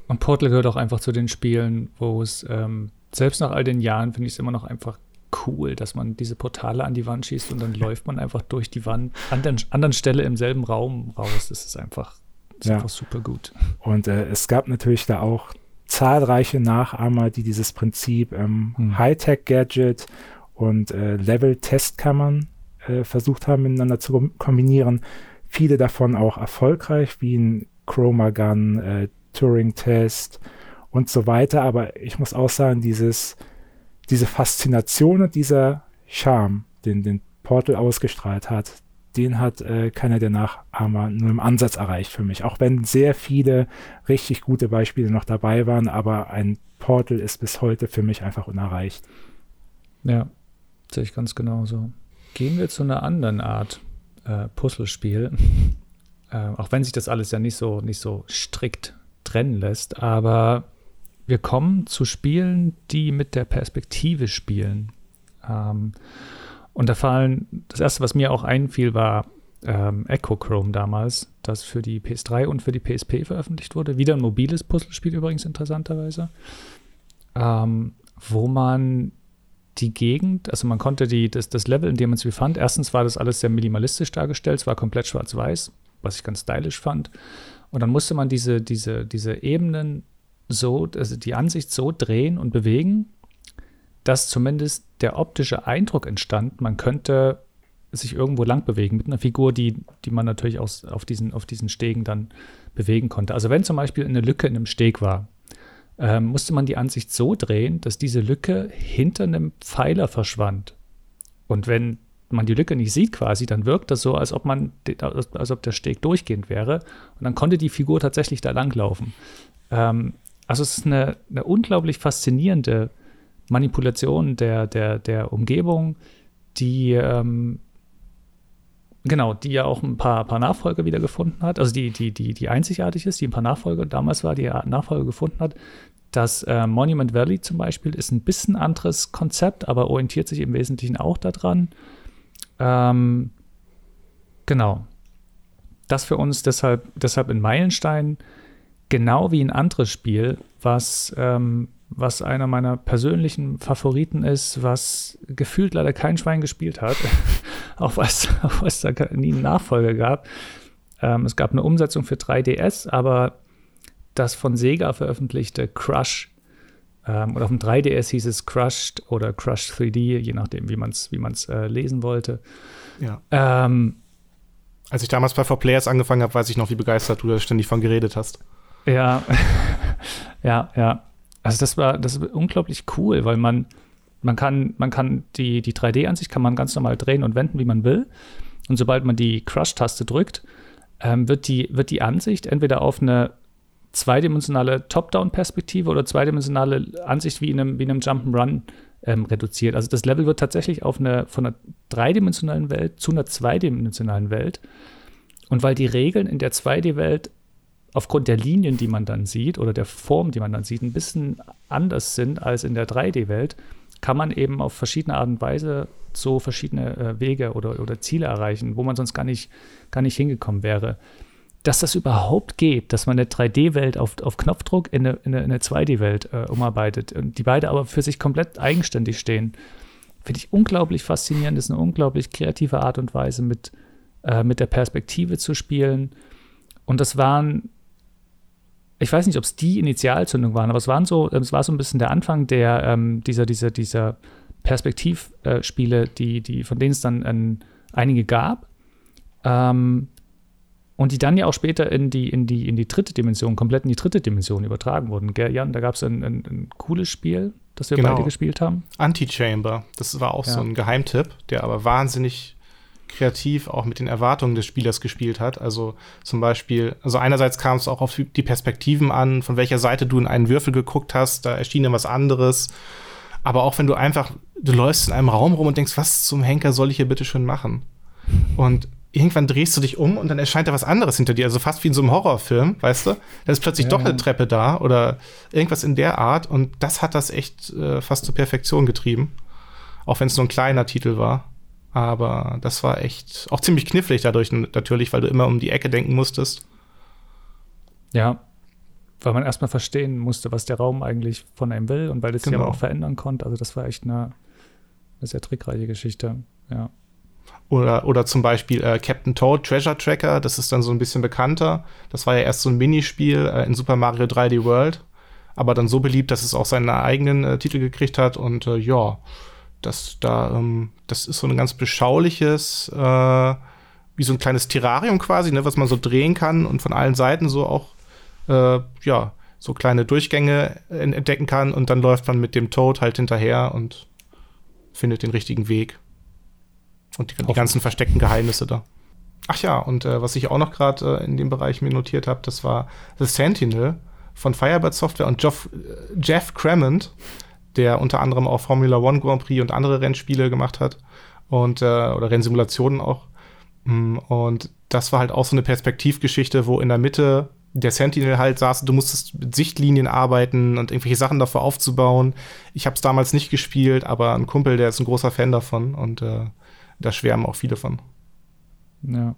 Und Portal gehört auch einfach zu den Spielen, wo es, ähm, selbst nach all den Jahren, finde ich es immer noch einfach cool, dass man diese Portale an die Wand schießt und dann läuft man einfach durch die Wand an der anderen Stelle im selben Raum raus. Das ist einfach, das ist ja. einfach super gut. Und äh, es gab natürlich da auch zahlreiche Nachahmer, die dieses Prinzip ähm, hm. Hightech-Gadget und äh, Level-Testkammern äh, versucht haben, miteinander zu kombinieren. Viele davon auch erfolgreich, wie ein Chroma Gun, äh, Turing-Test und so weiter. Aber ich muss auch sagen, dieses, diese Faszination und dieser Charme, den, den Portal ausgestrahlt hat, den hat äh, keiner der Nachahmer nur im Ansatz erreicht für mich. Auch wenn sehr viele richtig gute Beispiele noch dabei waren, aber ein Portal ist bis heute für mich einfach unerreicht. Ja, sehe ich ganz genauso. Gehen wir zu einer anderen Art äh, Puzzlespiel. Äh, auch wenn sich das alles ja nicht so, nicht so strikt trennen lässt, aber wir kommen zu Spielen, die mit der Perspektive spielen. Ähm, und da fallen, das erste, was mir auch einfiel, war ähm, Echochrome damals, das für die PS3 und für die PSP veröffentlicht wurde. Wieder ein mobiles Puzzlespiel übrigens interessanterweise, ähm, wo man die Gegend, also man konnte die, das, das Level, in dem man es befand, erstens war das alles sehr minimalistisch dargestellt, es war komplett schwarz-weiß, was ich ganz stylisch fand. Und dann musste man diese, diese, diese Ebenen so, also die Ansicht so drehen und bewegen, dass zumindest der optische Eindruck entstand, man könnte sich irgendwo lang bewegen mit einer Figur, die, die man natürlich aus, auf, diesen, auf diesen Stegen dann bewegen konnte. Also wenn zum Beispiel eine Lücke in einem Steg war, äh, musste man die Ansicht so drehen, dass diese Lücke hinter einem Pfeiler verschwand. Und wenn man die Lücke nicht sieht quasi, dann wirkt das so, als ob man, als ob der Steg durchgehend wäre. Und dann konnte die Figur tatsächlich da langlaufen. Ähm, also es ist eine, eine unglaublich faszinierende Manipulation der, der, der Umgebung, die ähm, genau, die ja auch ein paar, paar Nachfolger wieder gefunden hat, also die, die, die, die einzigartig ist, die ein paar Nachfolger damals war, die Nachfolger gefunden hat. Das äh, Monument Valley zum Beispiel ist ein bisschen anderes Konzept, aber orientiert sich im Wesentlichen auch daran. Ähm, genau. Das für uns deshalb, deshalb ein Meilenstein, genau wie ein anderes Spiel, was, ähm, was einer meiner persönlichen Favoriten ist, was gefühlt leider kein Schwein gespielt hat, auch was, was da nie einen Nachfolger gab. Ähm, es gab eine Umsetzung für 3DS, aber das von Sega veröffentlichte Crush ähm, oder auf dem 3DS hieß es Crushed oder Crush 3D, je nachdem, wie man es wie man's, äh, lesen wollte. Ja. Ähm, Als ich damals bei 4Players angefangen habe, weiß ich noch, wie begeistert du da ständig von geredet hast. Ja, ja, ja. Also das war, das ist unglaublich cool, weil man, man kann, man kann die, die 3D-Ansicht kann man ganz normal drehen und wenden, wie man will. Und sobald man die Crush-Taste drückt, ähm, wird, die, wird die Ansicht entweder auf eine zweidimensionale Top-Down-Perspektive oder zweidimensionale Ansicht wie in einem, wie in einem Jump'n'Run ähm, reduziert. Also das Level wird tatsächlich auf eine, von einer dreidimensionalen Welt zu einer zweidimensionalen Welt. Und weil die Regeln in der 2D-Welt aufgrund der Linien, die man dann sieht oder der Form, die man dann sieht, ein bisschen anders sind als in der 3D-Welt, kann man eben auf verschiedene Art und Weise so verschiedene äh, Wege oder, oder Ziele erreichen, wo man sonst gar nicht, gar nicht hingekommen wäre dass das überhaupt geht, dass man eine 3D-Welt auf, auf Knopfdruck in eine, in eine 2D-Welt äh, umarbeitet und die beide aber für sich komplett eigenständig stehen, finde ich unglaublich faszinierend. Das ist eine unglaublich kreative Art und Weise, mit, äh, mit der Perspektive zu spielen. Und das waren, ich weiß nicht, ob es die Initialzündung waren, aber es waren so, es war so ein bisschen der Anfang der, ähm, dieser, dieser, dieser Perspektivspiele, äh, die, die, von denen es dann ähm, einige gab. Ähm, und die dann ja auch später in die, in die, in die dritte Dimension, komplett in die dritte Dimension übertragen wurden. Gell, Jan, da gab es ein, ein, ein, cooles Spiel, das wir genau. beide gespielt haben. Antichamber, das war auch ja. so ein Geheimtipp, der aber wahnsinnig kreativ auch mit den Erwartungen des Spielers gespielt hat. Also zum Beispiel, also einerseits kam es auch auf die Perspektiven an, von welcher Seite du in einen Würfel geguckt hast, da erschien dann was anderes. Aber auch wenn du einfach, du läufst in einem Raum rum und denkst, was zum Henker soll ich hier bitte schön machen? Und irgendwann drehst du dich um und dann erscheint da was anderes hinter dir. Also fast wie in so einem Horrorfilm, weißt du? Da ist plötzlich ja. doch eine Treppe da oder irgendwas in der Art. Und das hat das echt äh, fast zur Perfektion getrieben. Auch wenn es nur ein kleiner Titel war. Aber das war echt auch ziemlich knifflig dadurch natürlich, weil du immer um die Ecke denken musstest. Ja, weil man erstmal verstehen musste, was der Raum eigentlich von einem will und weil das genau. sich aber auch verändern konnte. Also das war echt eine, eine sehr trickreiche Geschichte. Ja. Oder, oder zum Beispiel äh, Captain Toad Treasure Tracker, das ist dann so ein bisschen bekannter. Das war ja erst so ein Minispiel äh, in Super Mario 3D World, aber dann so beliebt, dass es auch seinen eigenen äh, Titel gekriegt hat. Und äh, ja, das, da, ähm, das ist so ein ganz beschauliches, äh, wie so ein kleines Terrarium quasi, ne, was man so drehen kann und von allen Seiten so auch, äh, ja, so kleine Durchgänge entdecken kann. Und dann läuft man mit dem Toad halt hinterher und findet den richtigen Weg. Und die, die ganzen versteckten Geheimnisse da. Ach ja, und äh, was ich auch noch gerade äh, in dem Bereich mir notiert habe, das war The Sentinel von Firebird Software und Jeff, äh, Jeff Cremont, der unter anderem auch Formula One Grand Prix und andere Rennspiele gemacht hat und äh, oder Rennsimulationen auch. Mm, und das war halt auch so eine Perspektivgeschichte, wo in der Mitte der Sentinel halt saß, du musstest mit Sichtlinien arbeiten und irgendwelche Sachen dafür aufzubauen. Ich habe es damals nicht gespielt, aber ein Kumpel, der ist ein großer Fan davon und äh, da schwärmen auch viele von. Ja.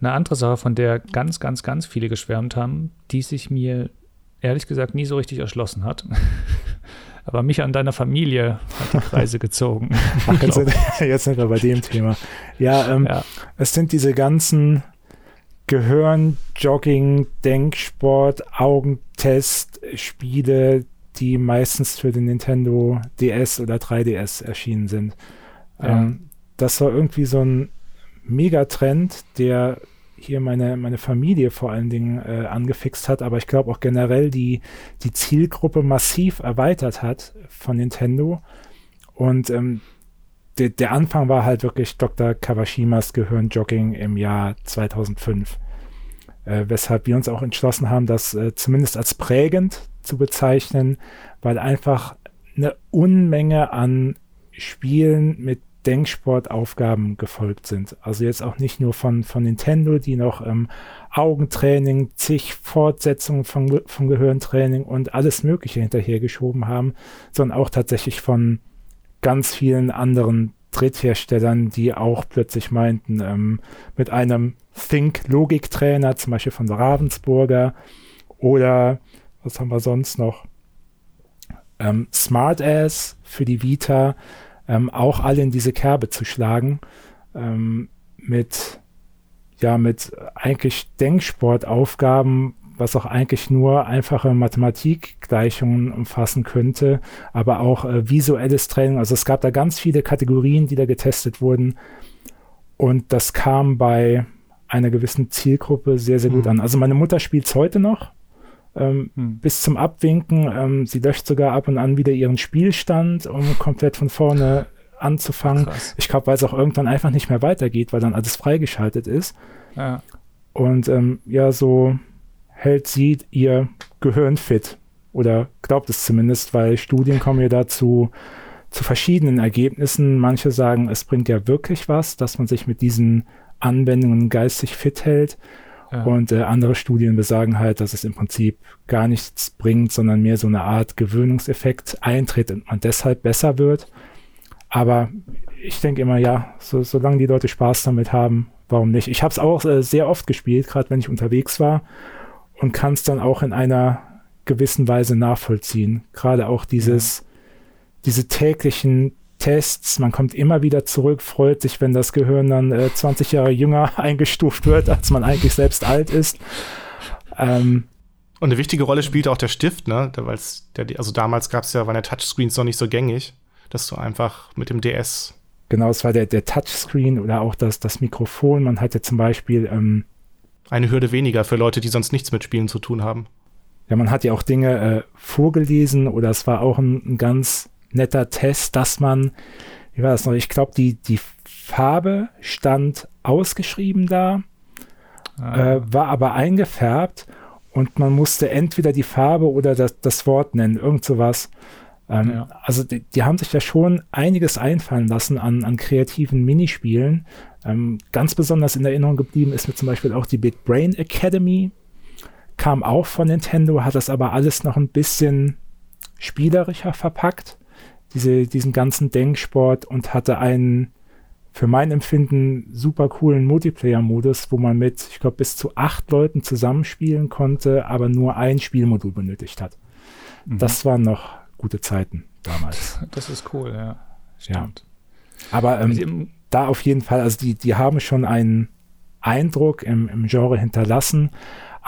Eine andere Sache, von der ganz, ganz, ganz viele geschwärmt haben, die sich mir ehrlich gesagt nie so richtig erschlossen hat. Aber mich an deiner Familie hat die Kreise gezogen. Ach, jetzt, sind, jetzt, sind, wir bei dem Thema. Ja, ähm, ja, es sind diese ganzen Gehirn, Jogging, Denksport, Augentest, Spiele, die meistens für den Nintendo DS oder 3DS erschienen sind. Ja. Ähm, das war irgendwie so ein Megatrend, der hier meine, meine Familie vor allen Dingen äh, angefixt hat, aber ich glaube auch generell die, die Zielgruppe massiv erweitert hat von Nintendo. Und ähm, de, der Anfang war halt wirklich Dr. Kawashimas Gehirnjogging im Jahr 2005. Äh, weshalb wir uns auch entschlossen haben, das äh, zumindest als prägend zu bezeichnen, weil einfach eine Unmenge an Spielen mit Denksportaufgaben gefolgt sind. Also jetzt auch nicht nur von, von Nintendo, die noch ähm, Augentraining, zig Fortsetzungen von, von Gehirntraining und alles Mögliche hinterhergeschoben haben, sondern auch tatsächlich von ganz vielen anderen Drittherstellern, die auch plötzlich meinten, ähm, mit einem Think-Logik-Trainer, zum Beispiel von Ravensburger oder was haben wir sonst noch? Ähm, Smartass für die Vita, ähm, auch alle in diese Kerbe zu schlagen, ähm, mit, ja, mit eigentlich Denksportaufgaben, was auch eigentlich nur einfache Mathematikgleichungen umfassen könnte, aber auch äh, visuelles Training. Also es gab da ganz viele Kategorien, die da getestet wurden. Und das kam bei einer gewissen Zielgruppe sehr, sehr gut mhm. an. Also meine Mutter spielt es heute noch. Ähm, hm. bis zum Abwinken. Ähm, sie löscht sogar ab und an wieder ihren Spielstand, um komplett von vorne anzufangen. Krass. Ich glaube, weil es auch irgendwann einfach nicht mehr weitergeht, weil dann alles freigeschaltet ist. Ja. Und ähm, ja, so hält sie ihr Gehirn fit. Oder glaubt es zumindest, weil Studien kommen ja dazu zu verschiedenen Ergebnissen. Manche sagen, es bringt ja wirklich was, dass man sich mit diesen Anwendungen geistig fit hält. Ja. Und äh, andere Studien besagen halt, dass es im Prinzip gar nichts bringt, sondern mehr so eine Art Gewöhnungseffekt eintritt und man deshalb besser wird. Aber ich denke immer, ja, so, solange die Leute Spaß damit haben, warum nicht? Ich habe es auch äh, sehr oft gespielt, gerade wenn ich unterwegs war und kann es dann auch in einer gewissen Weise nachvollziehen. Gerade auch dieses, ja. diese täglichen Tests. Man kommt immer wieder zurück, freut sich, wenn das Gehirn dann äh, 20 Jahre jünger eingestuft wird, als man eigentlich selbst alt ist. Ähm, und eine wichtige Rolle spielt auch der Stift, ne? Der, also damals gab es ja, waren der Touchscreens noch nicht so gängig, dass du einfach mit dem DS. Genau, es war der, der Touchscreen oder auch das, das Mikrofon. Man hatte zum Beispiel. Ähm, eine Hürde weniger für Leute, die sonst nichts mit Spielen zu tun haben. Ja, man hat ja auch Dinge äh, vorgelesen oder es war auch ein, ein ganz netter Test, dass man, wie war das noch, ich glaube, die, die Farbe stand ausgeschrieben da, ah. äh, war aber eingefärbt und man musste entweder die Farbe oder das, das Wort nennen, irgend sowas. Ähm, ja. Also die, die, haben sich ja schon einiges einfallen lassen an, an kreativen Minispielen. Ähm, ganz besonders in Erinnerung geblieben ist mir zum Beispiel auch die Big Brain Academy. Kam auch von Nintendo, hat das aber alles noch ein bisschen spielerischer verpackt diese, diesen ganzen Denksport und hatte einen für mein Empfinden super coolen Multiplayer-Modus, wo man mit, ich glaube, bis zu acht Leuten zusammenspielen konnte, aber nur ein Spielmodul benötigt hat. Mhm. Das waren noch gute Zeiten damals. Das ist cool, ja. Stimmt. Ja. Aber ähm, da auf jeden Fall, also die, die haben schon einen Eindruck im, im Genre hinterlassen,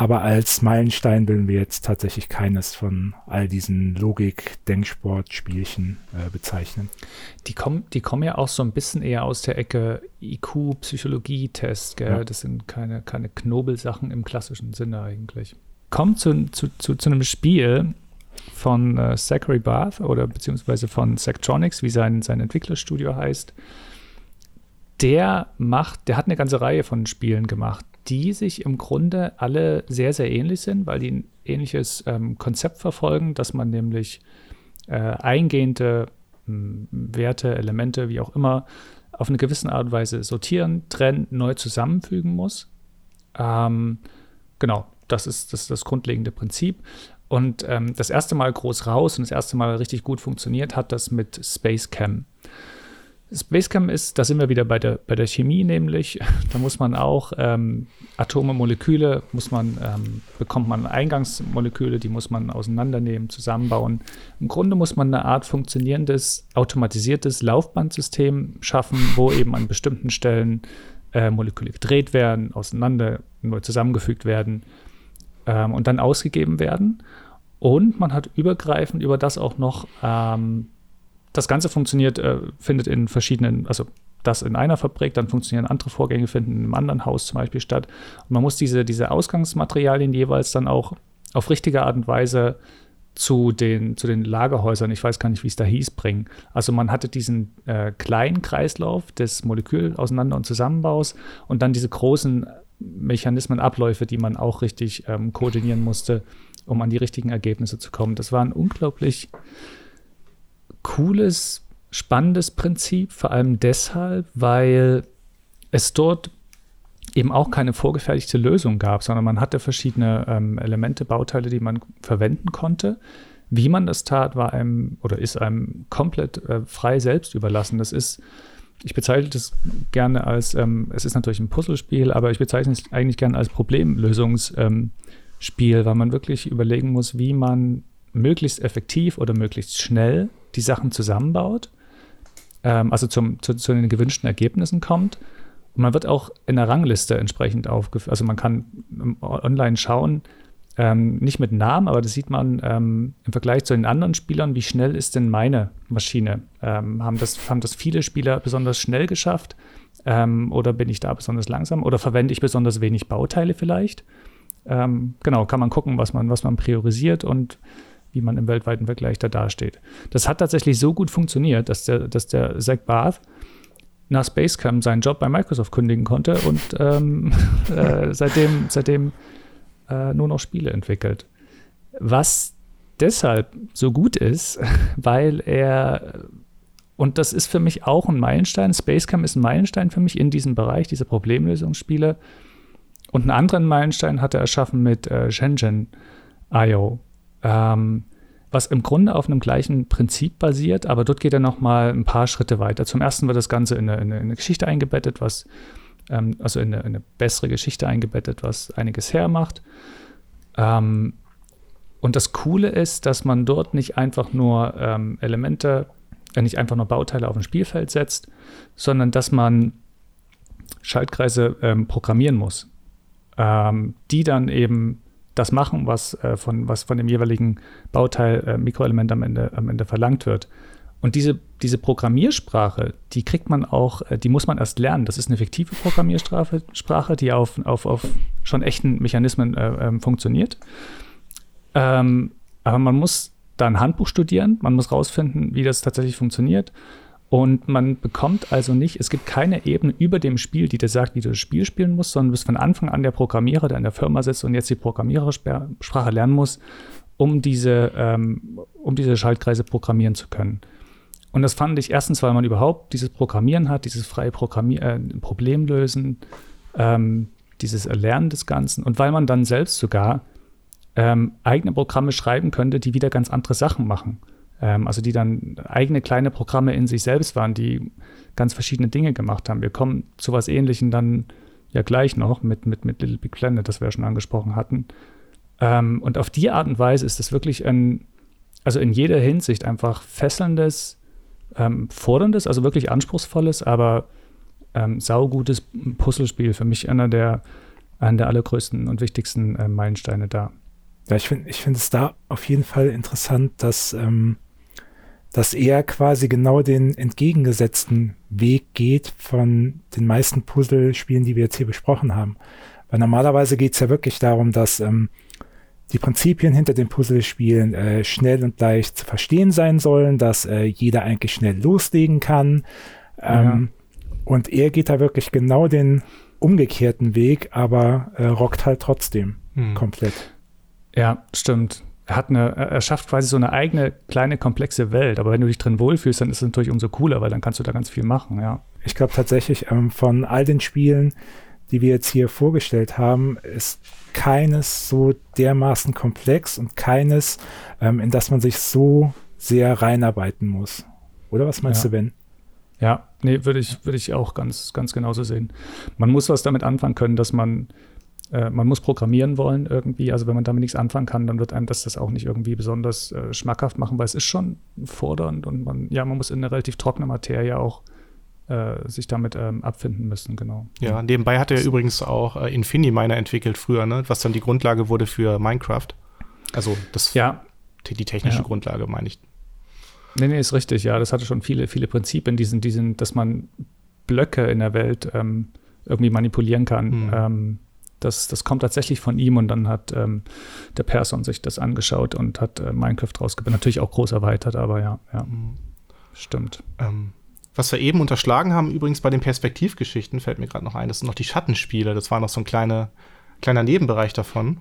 aber als Meilenstein würden wir jetzt tatsächlich keines von all diesen Logik-Denksport-Spielchen äh, bezeichnen. Die kommen, die kommen ja auch so ein bisschen eher aus der Ecke IQ-Psychologie-Test, ja. Das sind keine, keine Knobelsachen im klassischen Sinne eigentlich. Kommt zu, zu, zu, zu einem Spiel von äh, Zachary Barth oder beziehungsweise von Sectronics, wie sein, sein Entwicklerstudio heißt. Der macht, der hat eine ganze Reihe von Spielen gemacht die sich im Grunde alle sehr, sehr ähnlich sind, weil die ein ähnliches ähm, Konzept verfolgen, dass man nämlich äh, eingehende mh, hm, Werte, Elemente, wie auch immer, auf eine gewisse Art und Weise sortieren, trennen, neu zusammenfügen muss. Ähm, genau, das ist das, ist das grundlegende Prinzip. Und ähm, das erste Mal groß raus und das erste Mal richtig gut funktioniert hat das mit Space Cam. Spacecam ist, da sind wir wieder bei der, bei der Chemie nämlich. Da muss man auch ähm, Atome, Moleküle, muss man, ähm, bekommt man Eingangsmoleküle, die muss man auseinandernehmen, zusammenbauen. Im Grunde muss man eine Art funktionierendes, automatisiertes Laufbandsystem schaffen, wo eben an bestimmten Stellen äh, Moleküle gedreht werden, auseinander, neu zusammengefügt werden ähm, und dann ausgegeben werden. Und man hat übergreifend über das auch noch ähm, das Ganze funktioniert, äh, findet in verschiedenen, also das in einer Fabrik, dann funktionieren andere Vorgänge, finden in einem anderen Haus zum Beispiel statt. Und man muss diese, diese Ausgangsmaterialien jeweils dann auch auf richtige Art und Weise zu den, zu den Lagerhäusern, ich weiß gar nicht, wie es da hieß, bringen. Also man hatte diesen äh, kleinen Kreislauf des Molekül-Auseinander- und Zusammenbaus und dann diese großen Mechanismen, Abläufe, die man auch richtig ähm, koordinieren musste, um an die richtigen Ergebnisse zu kommen. Das war ein unglaublich cooles, spannendes Prinzip, vor allem deshalb, weil es dort eben auch keine vorgefertigte Lösung gab, sondern man hatte verschiedene ähm, Elemente, Bauteile, die man verwenden konnte. Wie man das tat, war einem oder ist einem komplett äh, frei selbst überlassen. Das ist, ich bezeichne das gerne als, ähm, es ist natürlich ein Puzzlespiel, aber ich bezeichne es eigentlich gerne als Problemlösungsspiel, ähm, weil man wirklich überlegen muss, wie man möglichst effektiv oder möglichst schnell die Sachen zusammenbaut, ähm, also zum, zu, zu, den gewünschten Ergebnissen kommt. Und man wird auch in der Rangliste entsprechend aufgeführt. Also man kann online schauen, ähm, nicht mit Namen, aber das sieht man ähm, im Vergleich zu den anderen Spielern, wie schnell ist denn meine Maschine? Ähm, haben, das, haben das viele Spieler besonders schnell geschafft? Ähm, oder bin ich da besonders langsam? Oder verwende ich besonders wenig Bauteile vielleicht? Ähm, genau, kann man gucken, was man, was man priorisiert und wie man im weltweiten Vergleich da dasteht. Das hat tatsächlich so gut funktioniert, dass der, dass der Zach Barth nach Spacecam seinen Job bei Microsoft kündigen konnte und ähm, äh, seitdem, seitdem äh, nur noch Spiele entwickelt. Was deshalb so gut ist, weil er, und das ist für mich auch ein Meilenstein, Spacecam ist ein Meilenstein für mich in diesem Bereich, diese Problemlösungsspiele. Und einen anderen Meilenstein hat er erschaffen mit äh, Shenzhen.io ähm, was im Grunde auf einem gleichen Prinzip basiert, aber dort geht er noch mal ein paar Schritte weiter. Zum ersten wird das Ganze in eine, in eine Geschichte eingebettet, was ähm, also in eine, in eine, bessere Geschichte eingebettet, was einiges hermacht. Ähm, und das Coole ist, dass man dort nicht einfach nur ähm, Elemente, äh, nicht einfach nur Bauteile auf ein Spielfeld setzt, sondern dass man Schaltkreise ähm, programmieren muss, ähm, die dann eben das machen, was, äh, von, was von dem jeweiligen Bauteil äh, Mikroelement am Ende, am Ende verlangt wird. Und diese, diese Programmiersprache, die kriegt man auch, äh, die muss man erst lernen. Das ist eine fiktive Programmiersprache, Sprache, die auf, auf, auf schon echten Mechanismen äh, ähm, funktioniert. Ähm, aber man muss da ein Handbuch studieren, man muss rausfinden, wie das tatsächlich funktioniert. Und man bekommt also nicht, es gibt keine Ebene über dem Spiel, die dir sagt, wie du das Spiel spielen musst, sondern du bist von Anfang an der Programmierer, der in der Firma sitzt und jetzt die Programmierersprache lernen muss, um diese, ähm, um diese Schaltkreise programmieren zu können. Und das fand ich erstens, weil man überhaupt dieses Programmieren hat, dieses freie Programmier äh, Problemlösen, ähm, dieses Erlernen des Ganzen und weil man dann selbst sogar ähm, eigene Programme schreiben könnte, die wieder ganz andere Sachen machen. Ähm, also die dann eigene kleine Programme in sich selbst waren, die ganz verschiedene Dinge gemacht haben. Wir kommen zu was Ähnlichem dann ja gleich noch mit, mit, mit Little Big Planet, das wir ja schon angesprochen hatten. Ähm, und auf die Art und Weise ist es wirklich ein, also in jeder Hinsicht einfach fesselndes, ähm, forderndes, also wirklich anspruchsvolles, aber ähm, saugutes Puzzlespiel. Für mich einer der, einer der allergrößten und wichtigsten äh, Meilensteine da. Ja, ich finde ich finde es da auf jeden Fall interessant, dass ähm, dass er quasi genau den entgegengesetzten Weg geht von den meisten Puzzlespielen, die wir jetzt hier besprochen haben. Weil normalerweise geht es ja wirklich darum, dass ähm, die Prinzipien hinter den Puzzlespielen äh, schnell und leicht zu verstehen sein sollen, dass äh, jeder eigentlich schnell loslegen kann. Ähm, ja. Und er geht da wirklich genau den umgekehrten Weg, aber äh, rockt halt trotzdem hm. komplett. Ja, stimmt hat eine, er schafft quasi so eine eigene kleine komplexe Welt. Aber wenn du dich drin wohlfühlst, dann ist es natürlich umso cooler, weil dann kannst du da ganz viel machen, ja. Ich glaube tatsächlich, ähm, von all den Spielen, die wir jetzt hier vorgestellt haben, ist keines so dermaßen komplex und keines, ähm, in das man sich so sehr reinarbeiten muss. Oder was meinst ja. du, Ben? Ja, nee, würde ich, würde ich auch ganz, ganz genauso sehen. Man muss was damit anfangen können, dass man, äh, man muss programmieren wollen irgendwie. Also wenn man damit nichts anfangen kann, dann wird einem das das auch nicht irgendwie besonders äh, schmackhaft machen, weil es ist schon fordernd und man, ja, man muss in eine relativ trockene Materie auch äh, sich damit ähm, abfinden müssen, genau. Ja, nebenbei hat er übrigens auch äh, Infiniminer entwickelt früher, ne? was dann die Grundlage wurde für Minecraft. Also das ja. die technische ja. Grundlage, meine ich. Nee, nee, ist richtig, ja. Das hatte schon viele, viele Prinzipien, diesen, diesen, dass man Blöcke in der Welt ähm, irgendwie manipulieren kann. Mhm. Ähm, das, das kommt tatsächlich von ihm und dann hat ähm, der Person sich das angeschaut und hat äh, Minecraft rausgebracht. Natürlich auch groß erweitert, aber ja, ja. Mhm. Stimmt. Ähm, was wir eben unterschlagen haben, übrigens bei den Perspektivgeschichten, fällt mir gerade noch ein, das sind noch die Schattenspiele. Das war noch so ein kleine, kleiner Nebenbereich davon.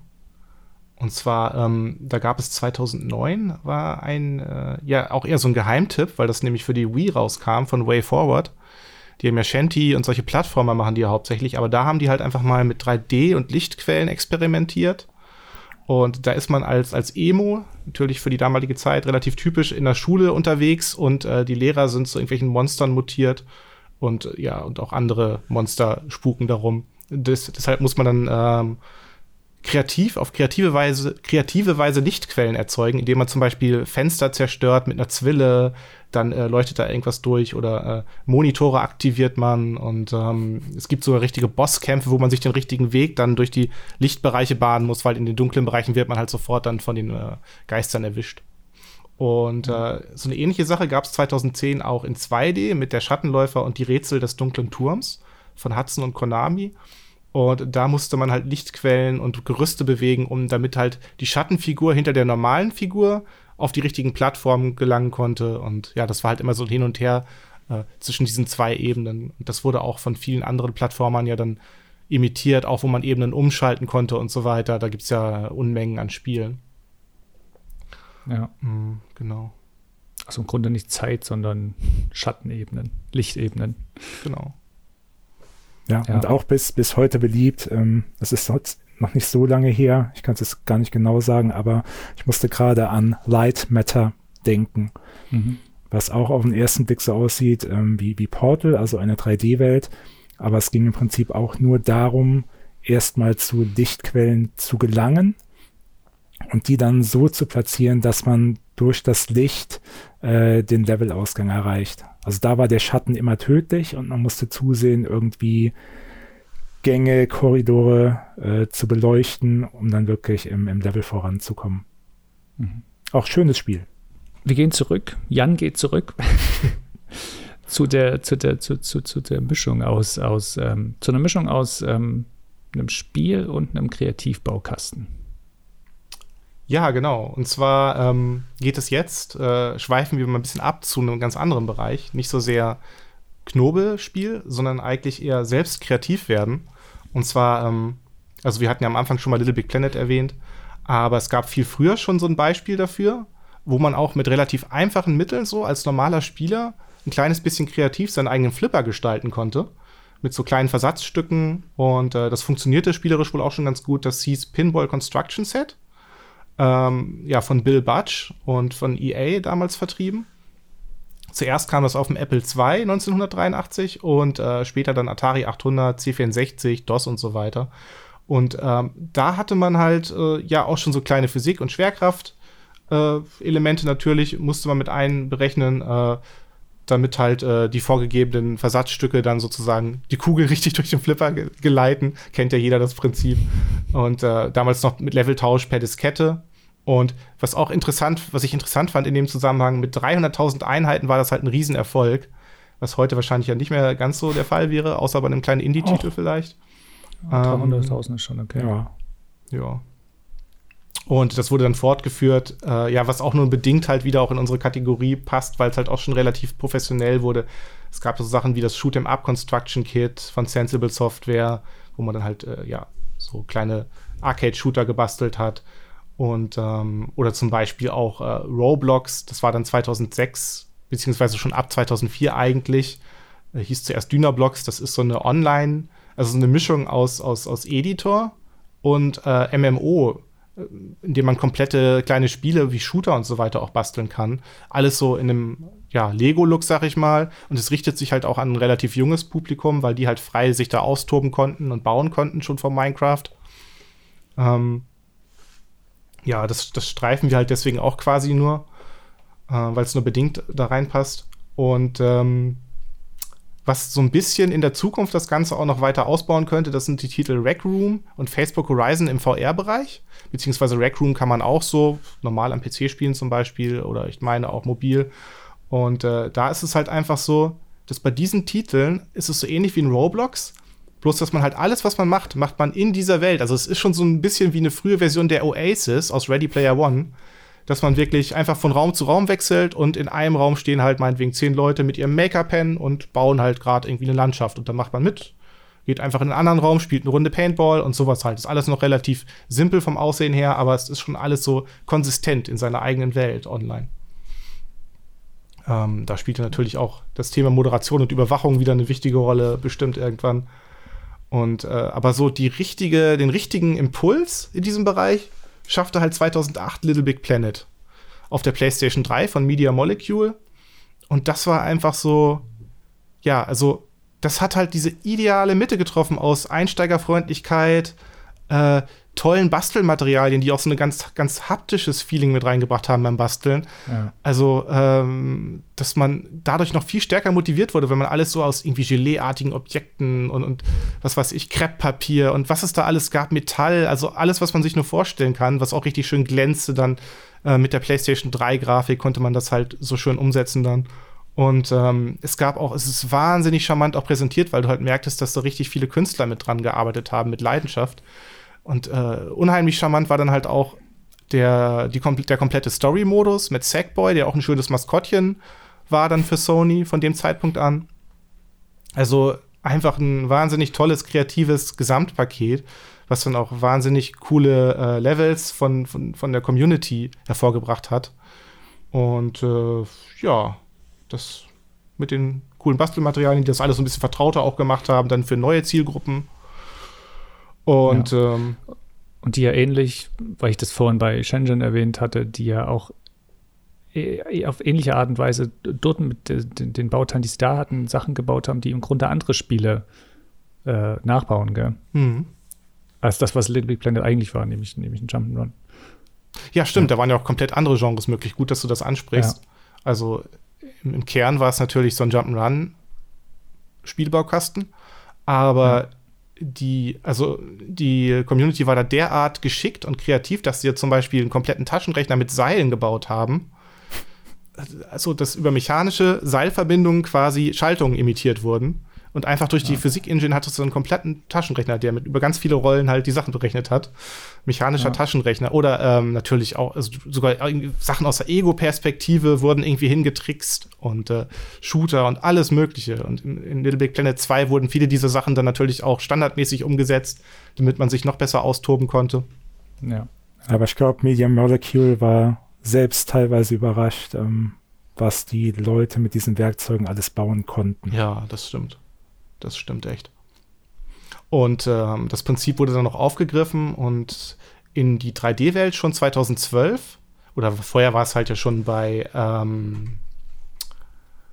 Und zwar, ähm, da gab es 2009, war ein, äh, ja, auch eher so ein Geheimtipp, weil das nämlich für die Wii rauskam von Way Forward. Die haben ja Shanty und solche Plattformer machen die ja hauptsächlich, aber da haben die halt einfach mal mit 3D und Lichtquellen experimentiert und da ist man als, als Emo, natürlich für die damalige Zeit relativ typisch, in der Schule unterwegs und äh, die Lehrer sind zu irgendwelchen Monstern mutiert und ja, und auch andere Monster spuken darum. Das, deshalb muss man dann ähm, kreativ, auf kreative Weise, kreative Weise Lichtquellen erzeugen, indem man zum Beispiel Fenster zerstört mit einer Zwille, dann äh, leuchtet da irgendwas durch oder äh, Monitore aktiviert man und ähm, es gibt sogar richtige Bosskämpfe, wo man sich den richtigen Weg dann durch die Lichtbereiche bahnen muss, weil in den dunklen Bereichen wird man halt sofort dann von den äh, Geistern erwischt. Und äh, so eine ähnliche Sache gab es 2010 auch in 2D mit der Schattenläufer und die Rätsel des dunklen Turms von Hudson und Konami. Und da musste man halt Lichtquellen und Gerüste bewegen, um damit halt die Schattenfigur hinter der normalen Figur auf die richtigen Plattformen gelangen konnte. Und ja, das war halt immer so hin und her äh, zwischen diesen zwei Ebenen. Und das wurde auch von vielen anderen Plattformern ja dann imitiert, auch wo man Ebenen umschalten konnte und so weiter. Da gibt es ja Unmengen an Spielen. Ja. Mhm, genau. Also im Grunde nicht Zeit, sondern Schattenebenen, Lichtebenen. Genau. Ja, ja, und auch bis, bis heute beliebt. Ähm, das ist noch nicht so lange her. Ich kann es jetzt gar nicht genau sagen, aber ich musste gerade an Light Matter denken. Mhm. Was auch auf den ersten Blick so aussieht ähm, wie, wie Portal, also eine 3D-Welt. Aber es ging im Prinzip auch nur darum, erstmal zu Lichtquellen zu gelangen und die dann so zu platzieren, dass man durch das Licht äh, den Levelausgang erreicht. Also da war der Schatten immer tödlich und man musste zusehen, irgendwie Gänge, Korridore äh, zu beleuchten, um dann wirklich im, im Level voranzukommen. Mhm. Auch schönes Spiel. Wir gehen zurück. Jan geht zurück zu der, zu der, zu, zu, zu der Mischung aus, aus ähm, zu einer Mischung aus ähm, einem Spiel und einem Kreativbaukasten. Ja, genau. Und zwar ähm, geht es jetzt, äh, schweifen wir mal ein bisschen ab zu einem ganz anderen Bereich. Nicht so sehr Knobelspiel, sondern eigentlich eher selbst kreativ werden. Und zwar, ähm, also wir hatten ja am Anfang schon mal Little Big Planet erwähnt, aber es gab viel früher schon so ein Beispiel dafür, wo man auch mit relativ einfachen Mitteln so als normaler Spieler ein kleines bisschen kreativ seinen eigenen Flipper gestalten konnte. Mit so kleinen Versatzstücken. Und äh, das funktionierte spielerisch wohl auch schon ganz gut. Das hieß Pinball Construction Set ähm, ja, von Bill Budge und von EA damals vertrieben. Zuerst kam das auf dem Apple II 1983 und äh, später dann Atari 800, C64, DOS und so weiter. Und ähm, da hatte man halt äh, ja auch schon so kleine Physik- und Schwerkraft-Elemente äh, natürlich, musste man mit einberechnen, äh, damit halt äh, die vorgegebenen Versatzstücke dann sozusagen die Kugel richtig durch den Flipper ge geleiten. Kennt ja jeder das Prinzip. Und äh, damals noch mit Leveltausch per Diskette. Und was auch interessant, was ich interessant fand in dem Zusammenhang, mit 300.000 Einheiten war das halt ein Riesenerfolg. Was heute wahrscheinlich ja nicht mehr ganz so der Fall wäre, außer bei einem kleinen Indie-Titel vielleicht. 300.000 ähm, ist schon okay. Ja. Ja. Und das wurde dann fortgeführt, äh, ja, was auch nur bedingt halt wieder auch in unsere Kategorie passt, weil es halt auch schon relativ professionell wurde. Es gab so Sachen wie das Shoot 'em Up Construction Kit von Sensible Software, wo man dann halt, äh, ja, so kleine Arcade-Shooter gebastelt hat. Und, ähm, oder zum Beispiel auch äh, Roblox, das war dann 2006, beziehungsweise schon ab 2004 eigentlich, äh, hieß zuerst Dynablox, das ist so eine Online- Also eine Mischung aus, aus, aus Editor und äh, MMO, äh, in dem man komplette kleine Spiele wie Shooter und so weiter auch basteln kann. Alles so in einem ja, Lego-Look, sag ich mal. Und es richtet sich halt auch an ein relativ junges Publikum, weil die halt frei sich da austoben konnten und bauen konnten schon von Minecraft. Ähm, ja, das, das streifen wir halt deswegen auch quasi nur, äh, weil es nur bedingt da reinpasst. Und ähm, was so ein bisschen in der Zukunft das Ganze auch noch weiter ausbauen könnte, das sind die Titel Rec Room und Facebook Horizon im VR-Bereich. Beziehungsweise Rec Room kann man auch so normal am PC spielen zum Beispiel oder ich meine auch mobil. Und äh, da ist es halt einfach so, dass bei diesen Titeln ist es so ähnlich wie in Roblox, bloß dass man halt alles, was man macht, macht man in dieser Welt. Also es ist schon so ein bisschen wie eine frühe Version der Oasis aus Ready Player One, dass man wirklich einfach von Raum zu Raum wechselt und in einem Raum stehen halt meinetwegen zehn Leute mit ihrem Make-up-Pen und bauen halt gerade irgendwie eine Landschaft und dann macht man mit, geht einfach in einen anderen Raum, spielt eine Runde Paintball und sowas halt. Ist alles noch relativ simpel vom Aussehen her, aber es ist schon alles so konsistent in seiner eigenen Welt online. Ähm, da spielte natürlich auch das Thema Moderation und Überwachung wieder eine wichtige Rolle, bestimmt irgendwann. Und äh, aber so die richtige, den richtigen Impuls in diesem Bereich schaffte halt 2008 Little Big Planet auf der PlayStation 3 von Media Molecule. Und das war einfach so, ja, also das hat halt diese ideale Mitte getroffen aus Einsteigerfreundlichkeit, äh, tollen Bastelmaterialien, die auch so ein ganz, ganz haptisches Feeling mit reingebracht haben beim Basteln. Ja. Also, ähm, dass man dadurch noch viel stärker motiviert wurde, wenn man alles so aus irgendwie Geleeartigen Objekten und, und was weiß ich, Krepppapier und was es da alles gab, Metall, also alles, was man sich nur vorstellen kann, was auch richtig schön glänzte, dann äh, mit der PlayStation 3-Grafik konnte man das halt so schön umsetzen dann. Und ähm, es gab auch, es ist wahnsinnig charmant auch präsentiert, weil du halt merktest, dass da richtig viele Künstler mit dran gearbeitet haben, mit Leidenschaft. Und äh, unheimlich charmant war dann halt auch der, die, der komplette Story-Modus mit Sackboy, der auch ein schönes Maskottchen war dann für Sony von dem Zeitpunkt an. Also einfach ein wahnsinnig tolles, kreatives Gesamtpaket, was dann auch wahnsinnig coole äh, Levels von, von, von der Community hervorgebracht hat. Und äh, ja, das mit den coolen Bastelmaterialien, die das alles so ein bisschen vertrauter auch gemacht haben, dann für neue Zielgruppen. Und, ja. ähm, und die ja ähnlich, weil ich das vorhin bei Shenzhen erwähnt hatte, die ja auch äh, auf ähnliche Art und Weise dort mit den Bauteilen, die sie da hatten, Sachen gebaut haben, die im Grunde andere Spiele äh, nachbauen, gell? Mhm. Als das, was Little Big Planet eigentlich war, nämlich, nämlich ein Jump'n'Run. Ja, stimmt, ja. da waren ja auch komplett andere Genres möglich. Gut, dass du das ansprichst. Ja. Also im, im, Kern war es natürlich so ein Jump'n'Run Spielbaukasten, aber ja die, also die Community war da derart geschickt und kreativ, dass sie zum Beispiel einen kompletten Taschenrechner mit Seilen gebaut haben. Also, dass über mechanische Seilverbindungen quasi Schaltungen imitiert wurden. Und einfach durch ja. die Physik-Engine hattest du einen kompletten Taschenrechner, der mit über ganz viele Rollen halt die Sachen berechnet hat. Mechanischer ja. Taschenrechner. Oder ähm, natürlich auch, also sogar Sachen aus der Ego-Perspektive wurden irgendwie hingetrickst und äh, Shooter und alles Mögliche. Und in, in, Little Big Planet 2 wurden viele dieser Sachen dann natürlich auch standardmäßig umgesetzt, damit man sich noch besser austoben konnte. Ja. Aber ich glaube, Media Molecule war selbst teilweise überrascht, ähm, was die Leute mit diesen Werkzeugen alles bauen konnten. Ja, das stimmt. Das stimmt echt. Und ähm, das Prinzip wurde dann noch aufgegriffen und in die 3D-Welt schon 2012, oder vorher war es halt ja schon bei ähm,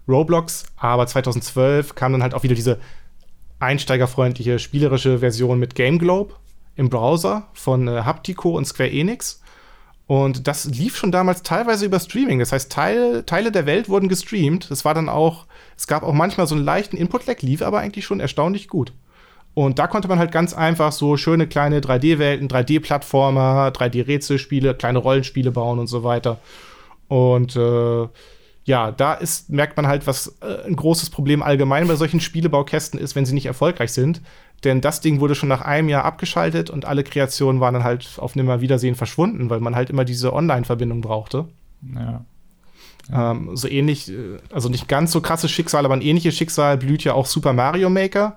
Roblox, aber 2012 kam dann halt auch wieder diese einsteigerfreundliche spielerische Version mit Game Globe im Browser von äh, Haptico und Square Enix. Und das lief schon damals teilweise über Streaming. Das heißt, Teil, Teile der Welt wurden gestreamt. Es war dann auch, es gab auch manchmal so einen leichten Input-Lag, lief aber eigentlich schon erstaunlich gut. Und da konnte man halt ganz einfach so schöne kleine 3D-Welten, 3D-Plattformer, 3D-Rätselspiele, kleine Rollenspiele bauen und so weiter. Und äh, ja, da ist, merkt man halt, was äh, ein großes Problem allgemein bei solchen Spielebaukästen ist, wenn sie nicht erfolgreich sind. Denn das Ding wurde schon nach einem Jahr abgeschaltet und alle Kreationen waren dann halt auf Nimmerwiedersehen verschwunden, weil man halt immer diese Online-Verbindung brauchte. Ja. ja. Ähm, so ähnlich, äh, also nicht ganz so krasses Schicksal, aber ein ähnliches Schicksal blüht ja auch Super Mario Maker,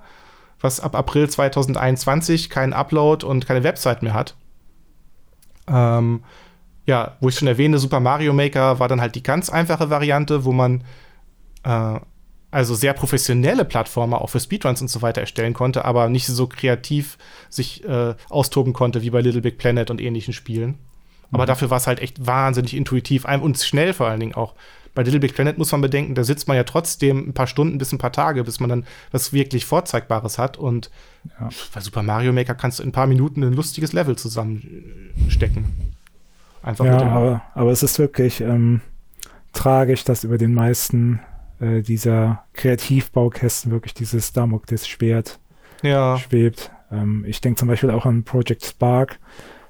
was ab April 2021 keinen Upload und keine Website mehr hat. Ähm, ja, wo ich schon erwähne, Super Mario Maker war dann halt die ganz einfache Variante, wo man äh, also sehr professionelle Plattformer auch für Speedruns und so weiter erstellen konnte, aber nicht so kreativ sich äh, austoben konnte wie bei Little Big Planet und ähnlichen Spielen. Aber mhm. dafür war es halt echt wahnsinnig intuitiv und schnell vor allen Dingen auch. Bei Little Big Planet muss man bedenken, da sitzt man ja trotzdem ein paar Stunden bis ein paar Tage, bis man dann was wirklich Vorzeigbares hat. Und ja. bei Super Mario Maker kannst du in ein paar Minuten ein lustiges Level zusammenstecken. Einfach ja, aber, aber es ist wirklich ähm, tragisch, dass über den meisten äh, dieser Kreativbaukästen wirklich dieses Damoklesschwert ja. schwebt. Ähm, ich denke zum Beispiel auch an Project Spark.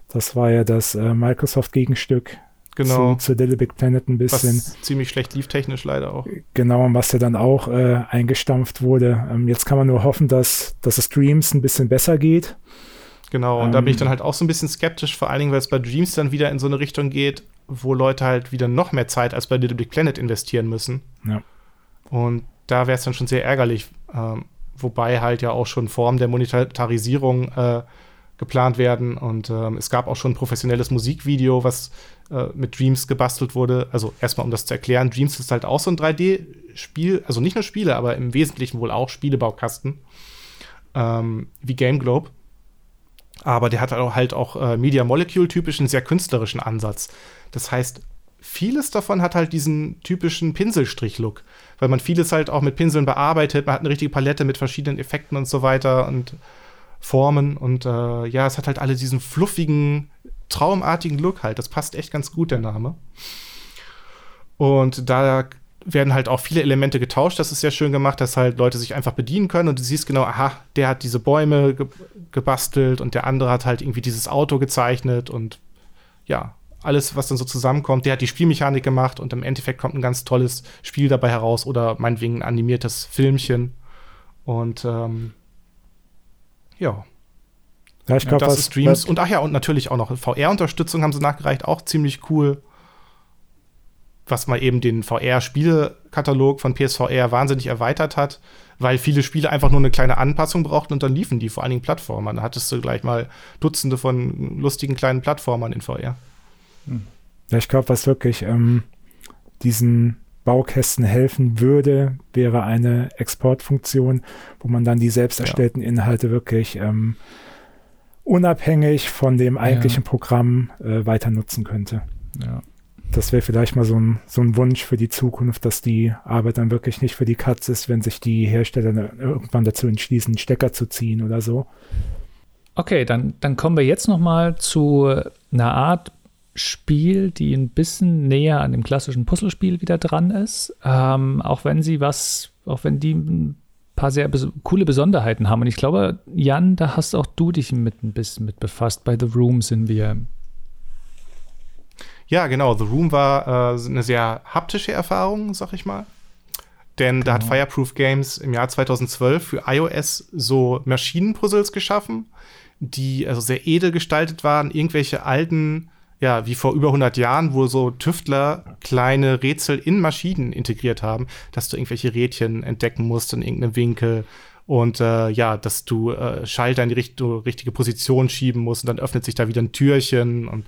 Das war ja das äh, Microsoft-Gegenstück genau. zu, zu Little Big Planet ein bisschen. Was ziemlich schlecht lief technisch leider auch. Genau, und was ja dann auch äh, eingestampft wurde. Ähm, jetzt kann man nur hoffen, dass, dass es Dreams ein bisschen besser geht. Genau, und ähm, da bin ich ähm, dann halt auch so ein bisschen skeptisch, vor allen Dingen, weil es bei Dreams dann wieder in so eine Richtung geht, wo Leute halt wieder noch mehr Zeit als bei Little Big Planet investieren müssen. Ja. Und da wäre es dann schon sehr ärgerlich, ähm, wobei halt ja auch schon Formen der Monetarisierung äh, geplant werden. Und ähm, es gab auch schon ein professionelles Musikvideo, was äh, mit Dreams gebastelt wurde. Also erstmal, um das zu erklären, Dreams ist halt auch so ein 3D-Spiel, also nicht nur Spiele, aber im Wesentlichen wohl auch Spielebaukasten, ähm, wie Game Globe. Aber der hat halt auch äh, Media Molecule-typischen, sehr künstlerischen Ansatz. Das heißt, vieles davon hat halt diesen typischen Pinselstrich-Look, weil man vieles halt auch mit Pinseln bearbeitet, man hat eine richtige Palette mit verschiedenen Effekten und so weiter und Formen und äh, ja, es hat halt alle diesen fluffigen, traumartigen Look halt. Das passt echt ganz gut, der Name. Und da werden halt auch viele Elemente getauscht. Das ist sehr schön gemacht, dass halt Leute sich einfach bedienen können und du siehst genau, aha, der hat diese Bäume ge gebastelt und der andere hat halt irgendwie dieses Auto gezeichnet und ja, alles, was dann so zusammenkommt. Der hat die Spielmechanik gemacht und im Endeffekt kommt ein ganz tolles Spiel dabei heraus oder meinetwegen ein animiertes Filmchen. Und ähm, ja. Ja, ich glaube, das ist Streams. Und ach ja, und natürlich auch noch VR-Unterstützung haben sie nachgereicht, auch ziemlich cool. Was mal eben den VR-Spielekatalog von PSVR wahnsinnig erweitert hat, weil viele Spiele einfach nur eine kleine Anpassung brauchten und dann liefen die, vor allen Dingen Plattformern. Da hattest du gleich mal Dutzende von lustigen kleinen Plattformern in VR. Ja, ich glaube, was wirklich ähm, diesen Baukästen helfen würde, wäre eine Exportfunktion, wo man dann die selbst erstellten ja. Inhalte wirklich ähm, unabhängig von dem eigentlichen ja. Programm äh, weiter nutzen könnte. Ja. Das wäre vielleicht mal so ein, so ein Wunsch für die Zukunft, dass die Arbeit dann wirklich nicht für die Katz ist, wenn sich die Hersteller irgendwann dazu entschließen, einen Stecker zu ziehen oder so. Okay, dann, dann kommen wir jetzt noch mal zu einer Art Spiel, die ein bisschen näher an dem klassischen Puzzlespiel wieder dran ist. Ähm, auch wenn sie was, auch wenn die ein paar sehr bes coole Besonderheiten haben. Und ich glaube, Jan, da hast auch du dich mit ein bisschen mit befasst. Bei The Room sind wir. Ja, genau. The Room war äh, eine sehr haptische Erfahrung, sag ich mal. Denn genau. da hat genau. Fireproof Games im Jahr 2012 für iOS so Maschinenpuzzles geschaffen, die also sehr edel gestaltet waren, irgendwelche alten ja, wie vor über 100 Jahren, wo so Tüftler kleine Rätsel in Maschinen integriert haben, dass du irgendwelche Rädchen entdecken musst in irgendeinem Winkel und äh, ja, dass du äh, Schalter in die richt richtige Position schieben musst und dann öffnet sich da wieder ein Türchen und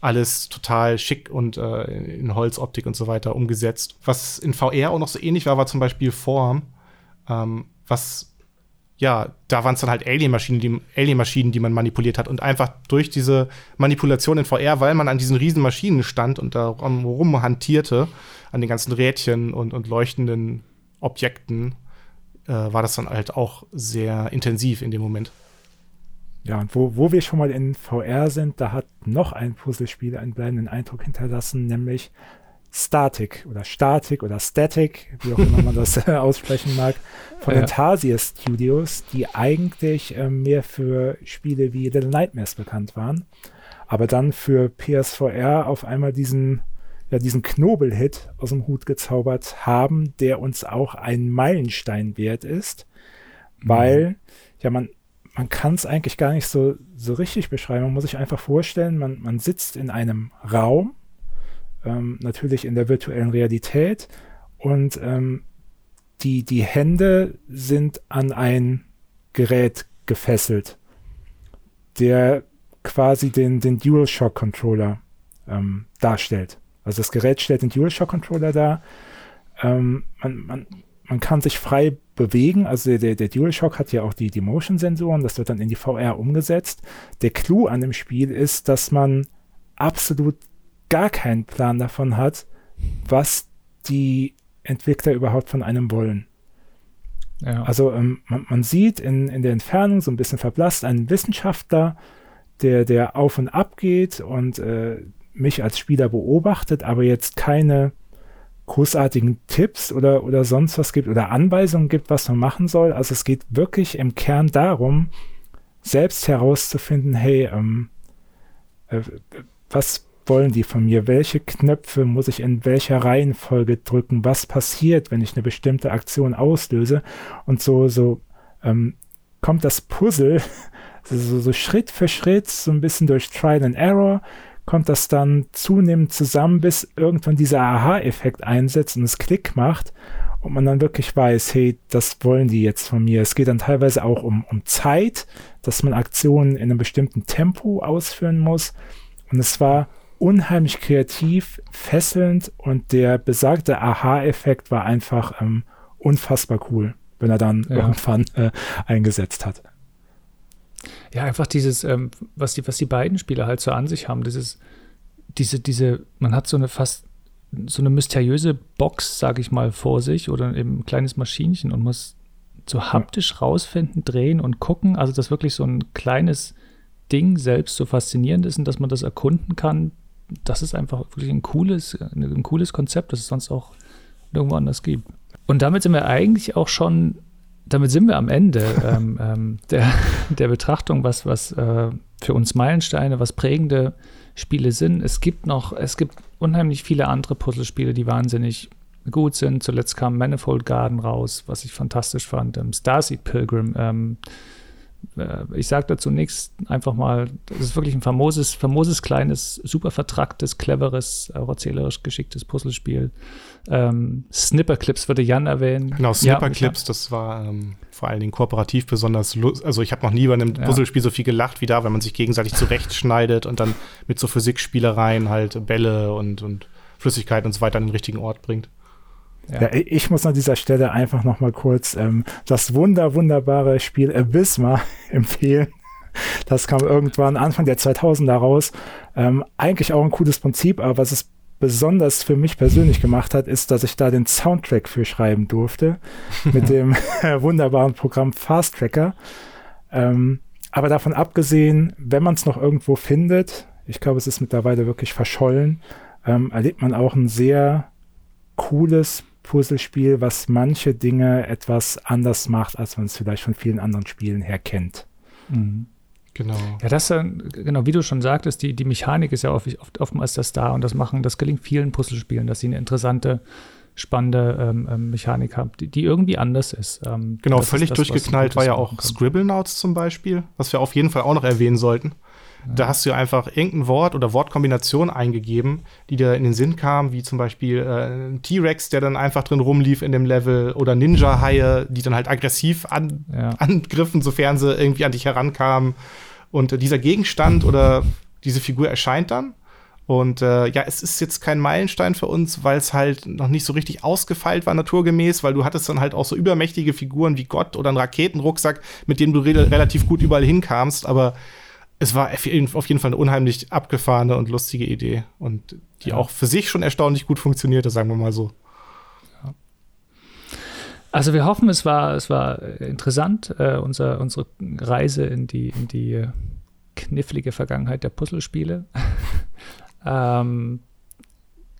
alles total schick und äh, in Holzoptik und so weiter umgesetzt. Was in VR auch noch so ähnlich war, war zum Beispiel Form, ähm, was ja, da waren es dann halt Alien-Maschinen, die, Alien-Maschinen, die man manipuliert hat. Und einfach durch diese Manipulation in VR, weil man an diesen riesen Maschinen stand und da rumhantierte, an den ganzen Rädchen und, und leuchtenden Objekten, äh, war das dann halt auch sehr intensiv in dem Moment. Ja, und wo, wo wir schon mal in VR sind, da hat noch ein Puzzlespiel einen bleibenden Eindruck hinterlassen, nämlich Static oder Static oder Static, wie auch immer man das aussprechen mag, von ja. Tarsier Studios, die eigentlich äh, mehr für Spiele wie Little Nightmares bekannt waren, aber dann für PSVR auf einmal diesen, ja, diesen Knobel-Hit aus dem Hut gezaubert haben, der uns auch ein Meilenstein wert ist, mhm. weil, ja, man, man kann es eigentlich gar nicht so, so richtig beschreiben. Man muss sich einfach vorstellen, man, man sitzt in einem Raum, ähm, natürlich in der virtuellen Realität und ähm, die, die Hände sind an ein Gerät gefesselt, der quasi den, den DualShock-Controller ähm, darstellt. Also das Gerät stellt den DualShock-Controller dar. Ähm, man, man, man kann sich frei bewegen. Also der, der DualShock hat ja auch die, die Motion-Sensoren, das wird dann in die VR umgesetzt. Der Clou an dem Spiel ist, dass man absolut gar keinen Plan davon hat, was die Entwickler überhaupt von einem wollen. Ja. Also ähm, man, man, sieht in, in der Entfernung so ein bisschen verblasst einen Wissenschaftler, der, der auf und ab geht und äh, mich als Spieler beobachtet, aber jetzt keine großartigen Tipps oder, oder sonst was gibt oder Anweisungen gibt, was man machen soll. Also es geht wirklich im Kern darum, selbst herauszufinden, hey, ähm, äh, was wollen die von mir? Welche Knöpfe muss ich in welcher Reihenfolge drücken? Was passiert, wenn ich eine bestimmte Aktion auslöse? Und so, so ähm, kommt das Puzzle so, so Schritt für Schritt, so ein bisschen durch Trial and Error, kommt das dann zunehmend zusammen, bis irgendwann dieser Aha-Effekt einsetzt und es Klick macht und man dann wirklich weiß, hey, das wollen die jetzt von mir. Es geht dann teilweise auch um, um Zeit, dass man Aktionen in einem bestimmten Tempo ausführen muss. Und es war unheimlich kreativ, fesselnd und der besagte Aha-Effekt war einfach ähm, unfassbar cool, wenn er dann ja. irgendwann äh, eingesetzt hat. Ja, einfach dieses, ähm, was, die, was die beiden Spieler halt so an sich haben, dieses, diese, diese, man hat so eine fast so eine mysteriöse Box, sag ich mal, vor sich oder eben ein kleines Maschinchen und muss so haptisch rausfinden, drehen und gucken. Also, dass wirklich so ein kleines Ding selbst so faszinierend ist und dass man das erkunden kann, das ist einfach wirklich ein cooles, ein cooles Konzept, das es sonst auch nirgendwo anders gibt. Und damit sind wir eigentlich auch schon damit sind wir am Ende ähm, ähm, der, der Betrachtung, was, was äh, für uns Meilensteine, was prägende Spiele sind. Es gibt noch, es gibt unheimlich viele andere Puzzlespiele, die wahnsinnig gut sind. Zuletzt kam Manifold Garden raus, was ich fantastisch fand. Ähm, Starseed Pilgrim, ähm, äh, ich sage dazu nichts, einfach mal, das ist wirklich ein famoses, famoses, kleines, super vertracktes, cleveres, auch erzählerisch geschicktes Puzzlespiel. Ähm, Snipperclips würde Jan erwähnen. Genau, Snipperclips, ja, das war ähm, vor allen Dingen kooperativ besonders lustig. Also ich habe noch nie bei einem ja. Puzzlespiel so viel gelacht wie da, wenn man sich gegenseitig zurechtschneidet und dann mit so Physikspielereien halt Bälle und, und Flüssigkeit und so weiter an den richtigen Ort bringt. Ja. ja. ich muss an dieser Stelle einfach noch mal kurz ähm, das wunder wunderbare Spiel Abysma empfehlen. Das kam irgendwann Anfang der 2000er raus. Ähm, eigentlich auch ein cooles Prinzip, aber was es besonders für mich persönlich gemacht hat, ist, dass ich da den Soundtrack für schreiben durfte mit dem wunderbaren Programm Fast Tracker. Ähm, aber davon abgesehen, wenn man es noch irgendwo findet, ich glaube, es ist mittlerweile wirklich verschollen, ähm, erlebt man auch ein sehr cooles Puzzlespiel, was manche Dinge etwas anders macht, als man es vielleicht von vielen anderen Spielen her kennt. Mhm. Genau. Ja, das, genau, wie du schon sagtest, die, die Mechanik ist ja oft, oft, oftmals das da und das machen, das gelingt vielen Puzzlespielen, dass sie eine interessante, spannende ähm, ähm Mechanik haben, die, die, irgendwie anders ist. Ähm, genau, völlig das, durchgeknallt war ja auch Scribblenauts zum Beispiel, was wir auf jeden Fall auch noch erwähnen sollten. Da hast du einfach irgendein Wort oder Wortkombination eingegeben, die dir in den Sinn kam, wie zum Beispiel äh, T-Rex, der dann einfach drin rumlief in dem Level, oder Ninja-Haie, die dann halt aggressiv an, ja. angriffen, sofern sie irgendwie an dich herankamen. Und äh, dieser Gegenstand oder diese Figur erscheint dann. Und äh, ja, es ist jetzt kein Meilenstein für uns, weil es halt noch nicht so richtig ausgefeilt war, naturgemäß, weil du hattest dann halt auch so übermächtige Figuren wie Gott oder einen Raketenrucksack, mit dem du re relativ gut überall hinkamst. Aber es war auf jeden Fall eine unheimlich abgefahrene und lustige Idee und die ja. auch für sich schon erstaunlich gut funktionierte, sagen wir mal so. Also wir hoffen, es war, es war interessant, äh, unser, unsere Reise in die, in die knifflige Vergangenheit der Puzzlespiele. ähm,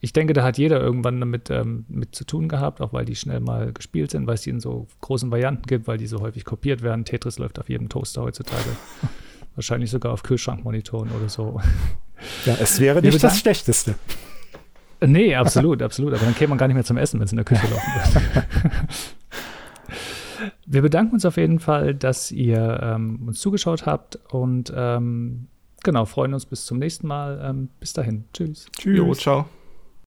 ich denke, da hat jeder irgendwann damit ähm, mit zu tun gehabt, auch weil die schnell mal gespielt sind, weil es die in so großen Varianten gibt, weil die so häufig kopiert werden. Tetris läuft auf jedem Toaster heutzutage. Wahrscheinlich sogar auf Kühlschrankmonitoren oder so. Ja, es wäre nicht das Schlechteste. Nee, absolut, absolut. Aber dann käme man gar nicht mehr zum Essen, wenn es in der Küche laufen würde. Wir bedanken uns auf jeden Fall, dass ihr ähm, uns zugeschaut habt und ähm, genau, freuen uns bis zum nächsten Mal. Ähm, bis dahin. Tschüss. Tschüss. Jo, ciao.